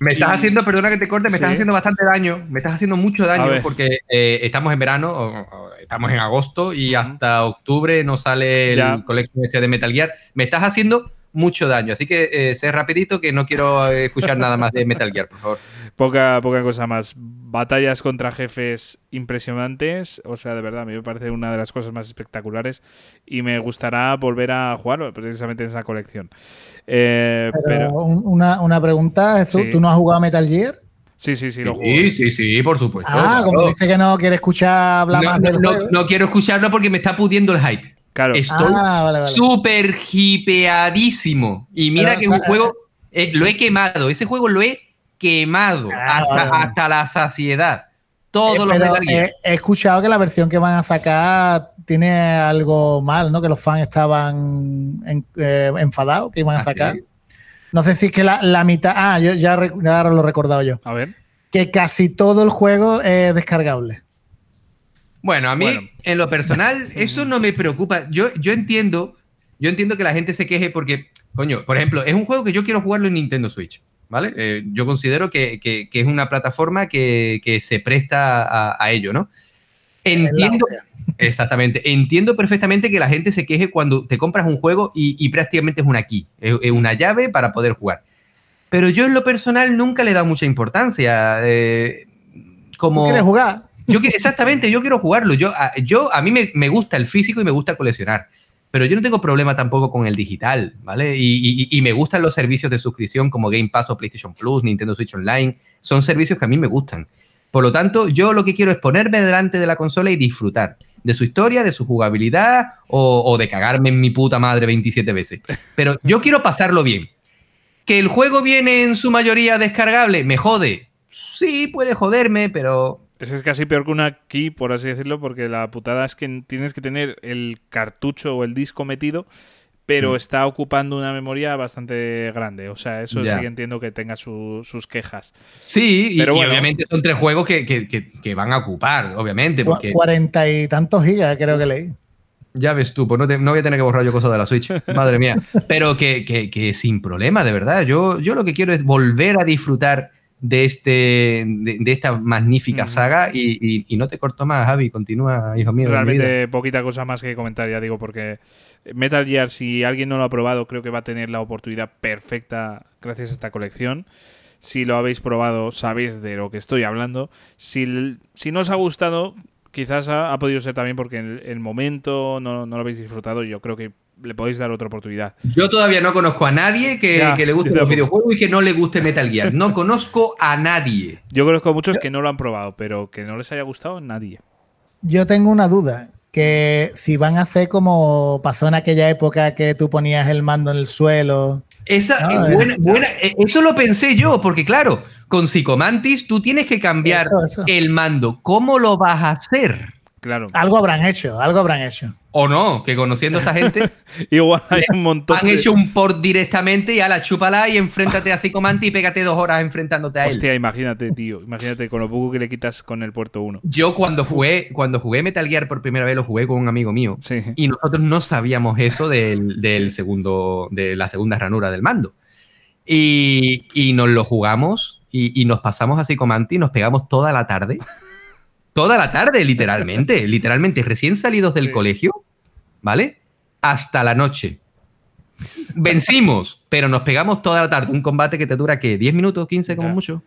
Me estás haciendo, perdona que te corte, me estás haciendo bastante daño, me estás haciendo mucho daño porque eh, estamos en verano, estamos en agosto y hasta octubre no sale el colección este de Metal Gear. Me estás haciendo mucho daño. Así que eh, sé rapidito que no quiero escuchar nada más de Metal Gear, por favor. Poca, poca cosa más. Batallas contra jefes impresionantes. O sea, de verdad, a mí me parece una de las cosas más espectaculares. Y me gustará volver a jugarlo precisamente en esa colección. Eh, pero, Una, pregunta, ¿tú no has jugado Metal Gear? Sí, sí, sí, lo juego. Sí, sí, sí, por supuesto. Ah, como dice que no quiere escuchar hablar más del juego. No quiero escucharlo porque me está pudiendo el hype. Claro. Estoy ah, súper hipeadísimo. Y mira que es un juego, eh, lo he quemado. Ese juego lo he quemado ah, hasta, la saciedad. Todos eh, los he, he escuchado que la versión que van a sacar tiene algo mal, ¿no? Que los fans estaban eh, enfadados que iban a ¿Ah, sacar. No sé si es que la, mitad. Ah, yo ya, ya, lo he recordado yo. A ver. Que casi todo el juego es descargable. Bueno, a mí, en lo personal, eso no me preocupa. Yo, yo entiendo, yo entiendo que la gente se queje porque, coño, por ejemplo, es un juego que yo quiero jugarlo en Nintendo Switch, ¿vale? Eh, yo considero que, es una plataforma que, se presta a, ello, ¿no? Entiendo, exactamente, entiendo perfectamente que la gente se queje cuando te compras un juego y, prácticamente es una key, es, una llave para poder jugar. Pero yo en lo personal nunca le he dado mucha importancia. Eh, como, ¿Tú quieres jugar? Yo exactamente, yo quiero jugarlo. Yo, a, yo, a mí me, gusta el físico y me gusta coleccionar. Pero yo no tengo problema tampoco con el digital, ¿vale? Y, me gustan los servicios de suscripción como Game Pass o PlayStation Plus, Nintendo Switch Online. Son servicios que a mí me gustan. Por lo tanto, yo lo que quiero es ponerme delante de la consola y disfrutar de su historia, de su jugabilidad o, o de cagarme en mi puta madre 27 veces. Pero yo quiero pasarlo bien. Que el juego viene en su mayoría descargable, me jode. Sí, puede joderme, pero Es casi peor que una key, por así decirlo, porque la putada es que tienes que tener el cartucho o el disco metido, pero Mm. está ocupando una memoria bastante grande. O sea, eso Ya. sí que entiendo que tenga su- sus quejas. Sí, y, Pero y bueno. obviamente son tres juegos que, que- que- que van a ocupar, obviamente, porque Cuarenta y tantos gigas, creo que leí. ya ves tú, pues no, te- no voy a tener que borrar yo cosas de la Switch, madre mía. Pero que, que- que sin problema, de verdad. Yo, yo lo que quiero es volver a disfrutar de, este, de, de esta magnífica saga y, y- y no te corto más, Javi, continúa, hijo mío. Realmente poquita cosa más que comentar, ya digo, porque Metal Gear, si alguien no lo ha probado, creo que va a tener la oportunidad perfecta gracias a esta colección. Si lo habéis probado, sabéis de lo que estoy hablando. Si, si no os ha gustado, quizás ha, ha podido ser también porque en el, el momento no, no lo habéis disfrutado yo creo que le podéis dar otra oportunidad. Yo todavía no conozco a nadie que, Ya, que le guste los videojuegos y que no le guste Metal Gear. No conozco a nadie. Yo conozco a muchos que no lo han probado, pero que no les haya gustado, nadie. Yo tengo una duda, que si van a hacer como pasó en aquella época que tú ponías el mando en el suelo. Esa, Ah, eh, buena- eh. buena- eso lo pensé yo, porque claro, con Psicomantis tú tienes que cambiar Eso, eso. el mando. ¿Cómo lo vas a hacer? Claro. Algo habrán hecho, algo habrán hecho. O no, que conociendo a esta gente, Igual hay un montón han de... hecho un port directamente y a la chúpala y enfréntate a Psicomantis y pégate dos horas enfrentándote a él. Hostia, imagínate, tío. Imagínate con lo poco que le quitas con el puerto 1. Yo cuando jugué, cuando jugué Metal Gear por primera vez lo jugué con un amigo mío. Sí. Y nosotros no sabíamos eso del, del segundo, de la segunda ranura del mando. Y, y nos lo jugamos y, y nos pasamos a Psicomanti y nos pegamos toda la tarde. Toda la tarde, literalmente. literalmente, recién salidos del Sí. colegio, ¿vale? Hasta la noche. Vencimos, pero nos pegamos toda la tarde. Un combate que te dura, ¿qué? ¿10 minutos? ¿15 como Ya. mucho?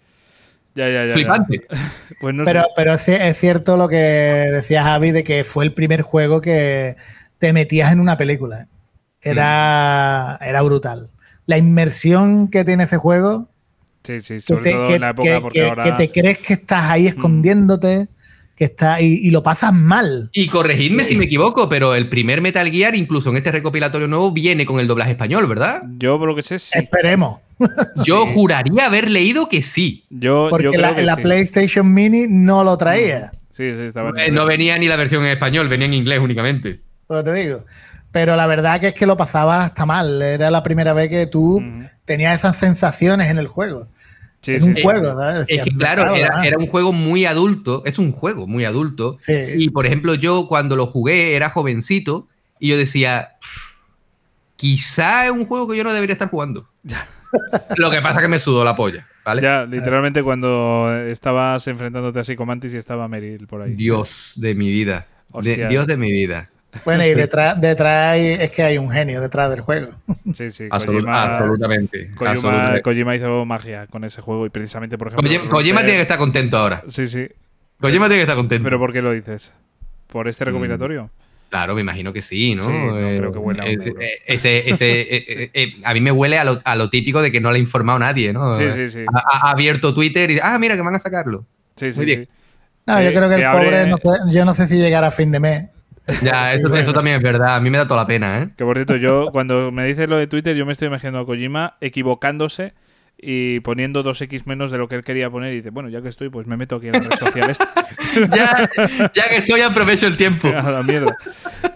Ya, ya, ya. ya. Flipante. Pues no Pero, sé. pero es, ci- es cierto lo que decía Javi de que fue el primer juego que te metías en una película. Era, era brutal. La inmersión que tiene ese juego, Sí, sí, que sobre te, todo que- en la época, que- porque que- ahora. que te crees que estás ahí escondiéndote, que está, y, y lo pasas mal. Y corregidme si me equivoco, pero el primer Metal Gear, incluso en este recopilatorio nuevo, viene con el doblaje español, ¿verdad? Yo, por lo que sé, sí. Esperemos. Yo juraría haber leído que sí. Yo, yo Porque creo la, que la sí. PlayStation Mini no lo traía, Sí, sí, estaba en Eh, no venía ni la versión en español, venía en inglés únicamente. lo que te digo. Pero la verdad que es que lo pasabas hasta mal. Era la primera vez que tú Ujú. tenías esas sensaciones en el juego. Sí, en sí, un sí. juego, ¿sabes? Es Decías, que, "Me claro, era, un juego muy adulto, es un juego muy adulto. Sí. Y, por ejemplo, yo cuando lo jugué era jovencito y yo decía, quizá es un juego que yo no debería estar jugando. Lo que pasa es que me sudó la polla, ¿vale? Ya, literalmente cuando estabas enfrentándote a Psicomantis y estaba Meryl por ahí. Dios de mi vida. De-. Dios de mi vida. Bueno, y detrás, detrás es que hay un genio detrás del juego. Sí, sí. Absolut- Kojima, absolutamente. Kojima- absolutamente. Kojima hizo magia con ese juego y precisamente, por ejemplo. Kojima, Kojima tiene que estar contento ahora. Sí, sí. Kojima tiene que estar contento. ¿Pero por qué lo dices? ¿Por Mm. este recopilatorio? Claro, me imagino que sí, ¿no? Sí, no Eh, creo que huela a un eh, euro. eh, ese, ese, eh, eh, eh, a mí me huele a lo, a lo típico de que no le ha informado nadie, ¿no? Sí, sí, sí. Ha, ha abierto Twitter y ah, mira que van a sacarlo. Sí, sí, Muy bien. sí. No, yo creo que el que abre- pobre, no sé, yo no sé si llegará a fin de mes. Ya, eso, bueno. eso también es verdad. A mí me da toda la pena, ¿eh? Que por cierto, yo cuando me dices lo de Twitter, yo me estoy imaginando a Kojima equivocándose y poniendo 2x menos de lo que él quería poner y dice, bueno, ya que estoy, pues me meto aquí en la red social esta. ya, ya que estoy, aprovecho el tiempo. a la mierda.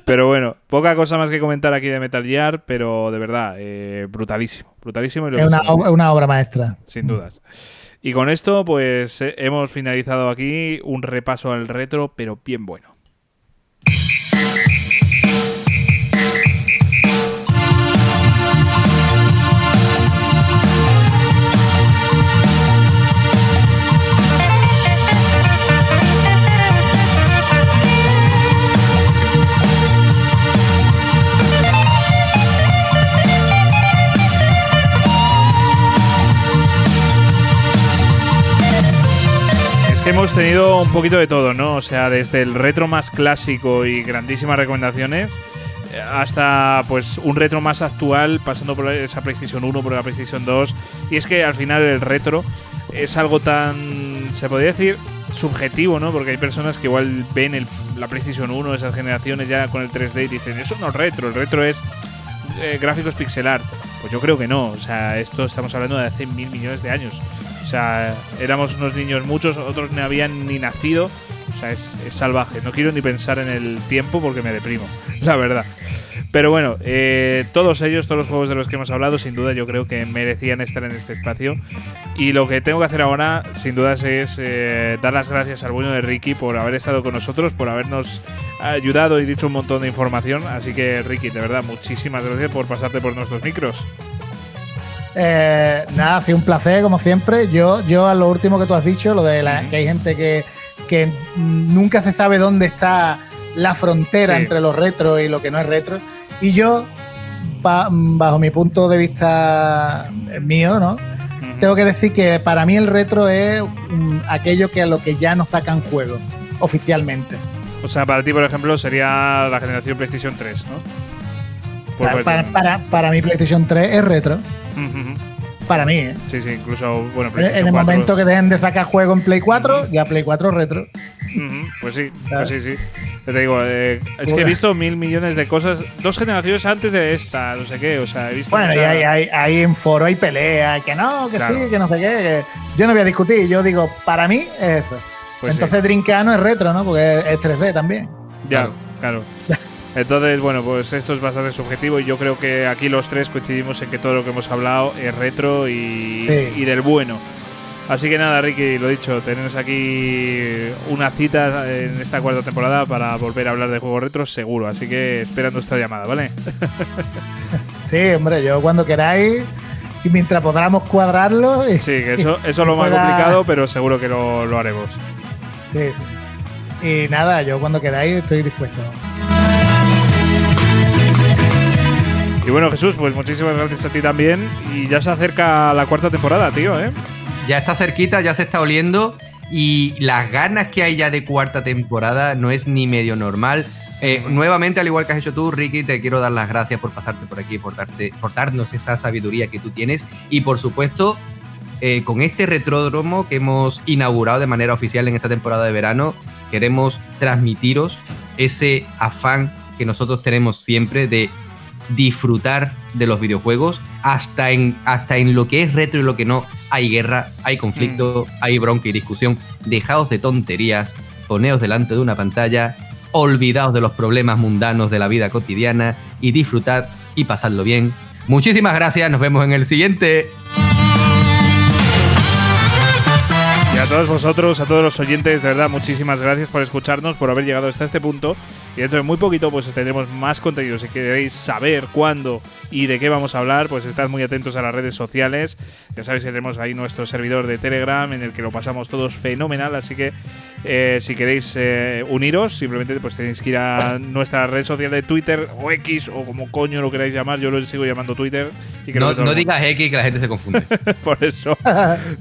Pero bueno, poca cosa más que comentar aquí de Metal Gear, pero de verdad, eh, brutalísimo. Brutalísimo y lo Es una obra maestra. sin dudas. Y con esto, pues eh, hemos finalizado aquí un repaso al retro, pero bien bueno. Es que hemos tenido un poquito de todo, ¿no? O sea, desde el retro más clásico y grandísimas recomendaciones eh, hasta pues un retro más actual, pasando por esa PlayStation 1, por la PlayStation 2. Y es que al final el retro es algo tan, se podría decir, subjetivo, ¿no? Porque hay personas que igual ven el- la PlayStation 1, esas generaciones ya con el 3D y dicen, eso no es retro, el retro es eh, gráficos pixel art. Pues yo creo que no, o sea, esto estamos hablando de hace mil millones de años. Sea, éramos unos niños muchos, otros no habían ni nacido. O sea, es, salvaje. No quiero ni pensar en el tiempo porque me deprimo, la verdad. Pero bueno, eh, todos ellos, todos los juegos de los que hemos hablado, sin duda yo creo que merecían estar en este espacio. Y lo que tengo que hacer ahora, sin dudas, es eh, dar las gracias al bueno de Ricky por haber estado con nosotros, por habernos ayudado y dicho un montón de información. Así que, Ricky, de verdad, muchísimas gracias por pasarte por nuestros micros. Eh, nada, ha sido un placer, como siempre. Yo, yo a lo último que tú has dicho, lo de la, que hay gente que, que nunca se sabe dónde está la frontera entre lo retro y lo que no es retro. Y yo, bajo mi punto de vista mío, ¿no? Tengo que decir que para mí el retro es aquello que a lo que ya no sacan juego oficialmente. O sea, para ti, por ejemplo, sería la generación PlayStation 3, ¿no? Para, para, mí PlayStation 3 es retro. Para mí, ¿eh? Sí, sí, incluso, bueno, En el momento que dejen de sacar juego en Play 4, ya Play 4 retro. Pues sí, pues sí, sí. Te digo, eh, es que he visto mil millones de cosas, dos generaciones antes de esta, no sé qué, o sea, he visto. Bueno, y hay, hay, en foro hay pelea, que no, que sí, que no sé qué. yo no voy a discutir, yo digo, para mí es eso. Pues Entonces sí. es retro, ¿no? Porque es 3D también. Ya, claro. Entonces, bueno, pues esto es bastante subjetivo y yo creo que aquí los tres coincidimos en que todo lo que hemos hablado es retro y, del bueno. Así que nada, Ricky, lo dicho, tenemos aquí una cita en esta cuarta temporada para volver a hablar de juegos retro seguro. Así que esperando esta llamada, ¿vale? sí, hombre, yo cuando queráis y mientras podamos cuadrarlo. sí, que eso, eso es lo más complicado, pero seguro que lo, lo haremos. Sí, sí. Y nada, yo cuando queráis estoy dispuesto. Y bueno, Jesús, pues muchísimas gracias a ti también. Y ya se acerca la cuarta temporada, tío, ¿eh? Ya está cerquita, ya se está oliendo. Y las ganas que hay ya de cuarta temporada no es ni medio normal. Eh, nuevamente, al igual que has hecho tú, Ricky, te quiero dar las gracias por pasarte por aquí, por, darte, darnos esa sabiduría que tú tienes. Y por supuesto, eh, con este retródromo que hemos inaugurado de manera oficial en esta temporada de verano, queremos transmitiros ese afán que nosotros tenemos siempre de disfrutar de los videojuegos, hasta en, hasta en lo que es retro y lo que no, hay guerra, hay conflicto, mm. hay bronca y discusión. Dejaos de tonterías, poneos delante de una pantalla, olvidaos de los problemas mundanos de la vida cotidiana y disfrutad y pasadlo bien. Muchísimas gracias, nos vemos en el siguiente. A todos vosotros, a todos los oyentes, de verdad, muchísimas gracias por escucharnos, por haber llegado hasta este punto. Y dentro de muy poquito, pues tendremos más contenido. Si queréis saber cuándo y de qué vamos a hablar, pues estad muy atentos a las redes sociales. Ya sabéis que tenemos ahí nuestro servidor de Telegram en el que lo pasamos todos fenomenal. Así que eh, si queréis eh, uniros, simplemente pues tenéis que ir a nuestra red social de Twitter o X o como coño lo queráis llamar. Yo lo sigo llamando Twitter. Y no, no digas X que la gente se confunde. por eso.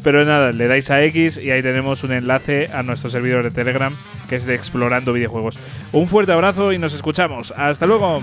Pero nada, le dais a X y ahí tenemos un enlace a nuestro servidor de Telegram que es de Explorando Videojuegos. Un fuerte abrazo y nos escuchamos. Hasta luego.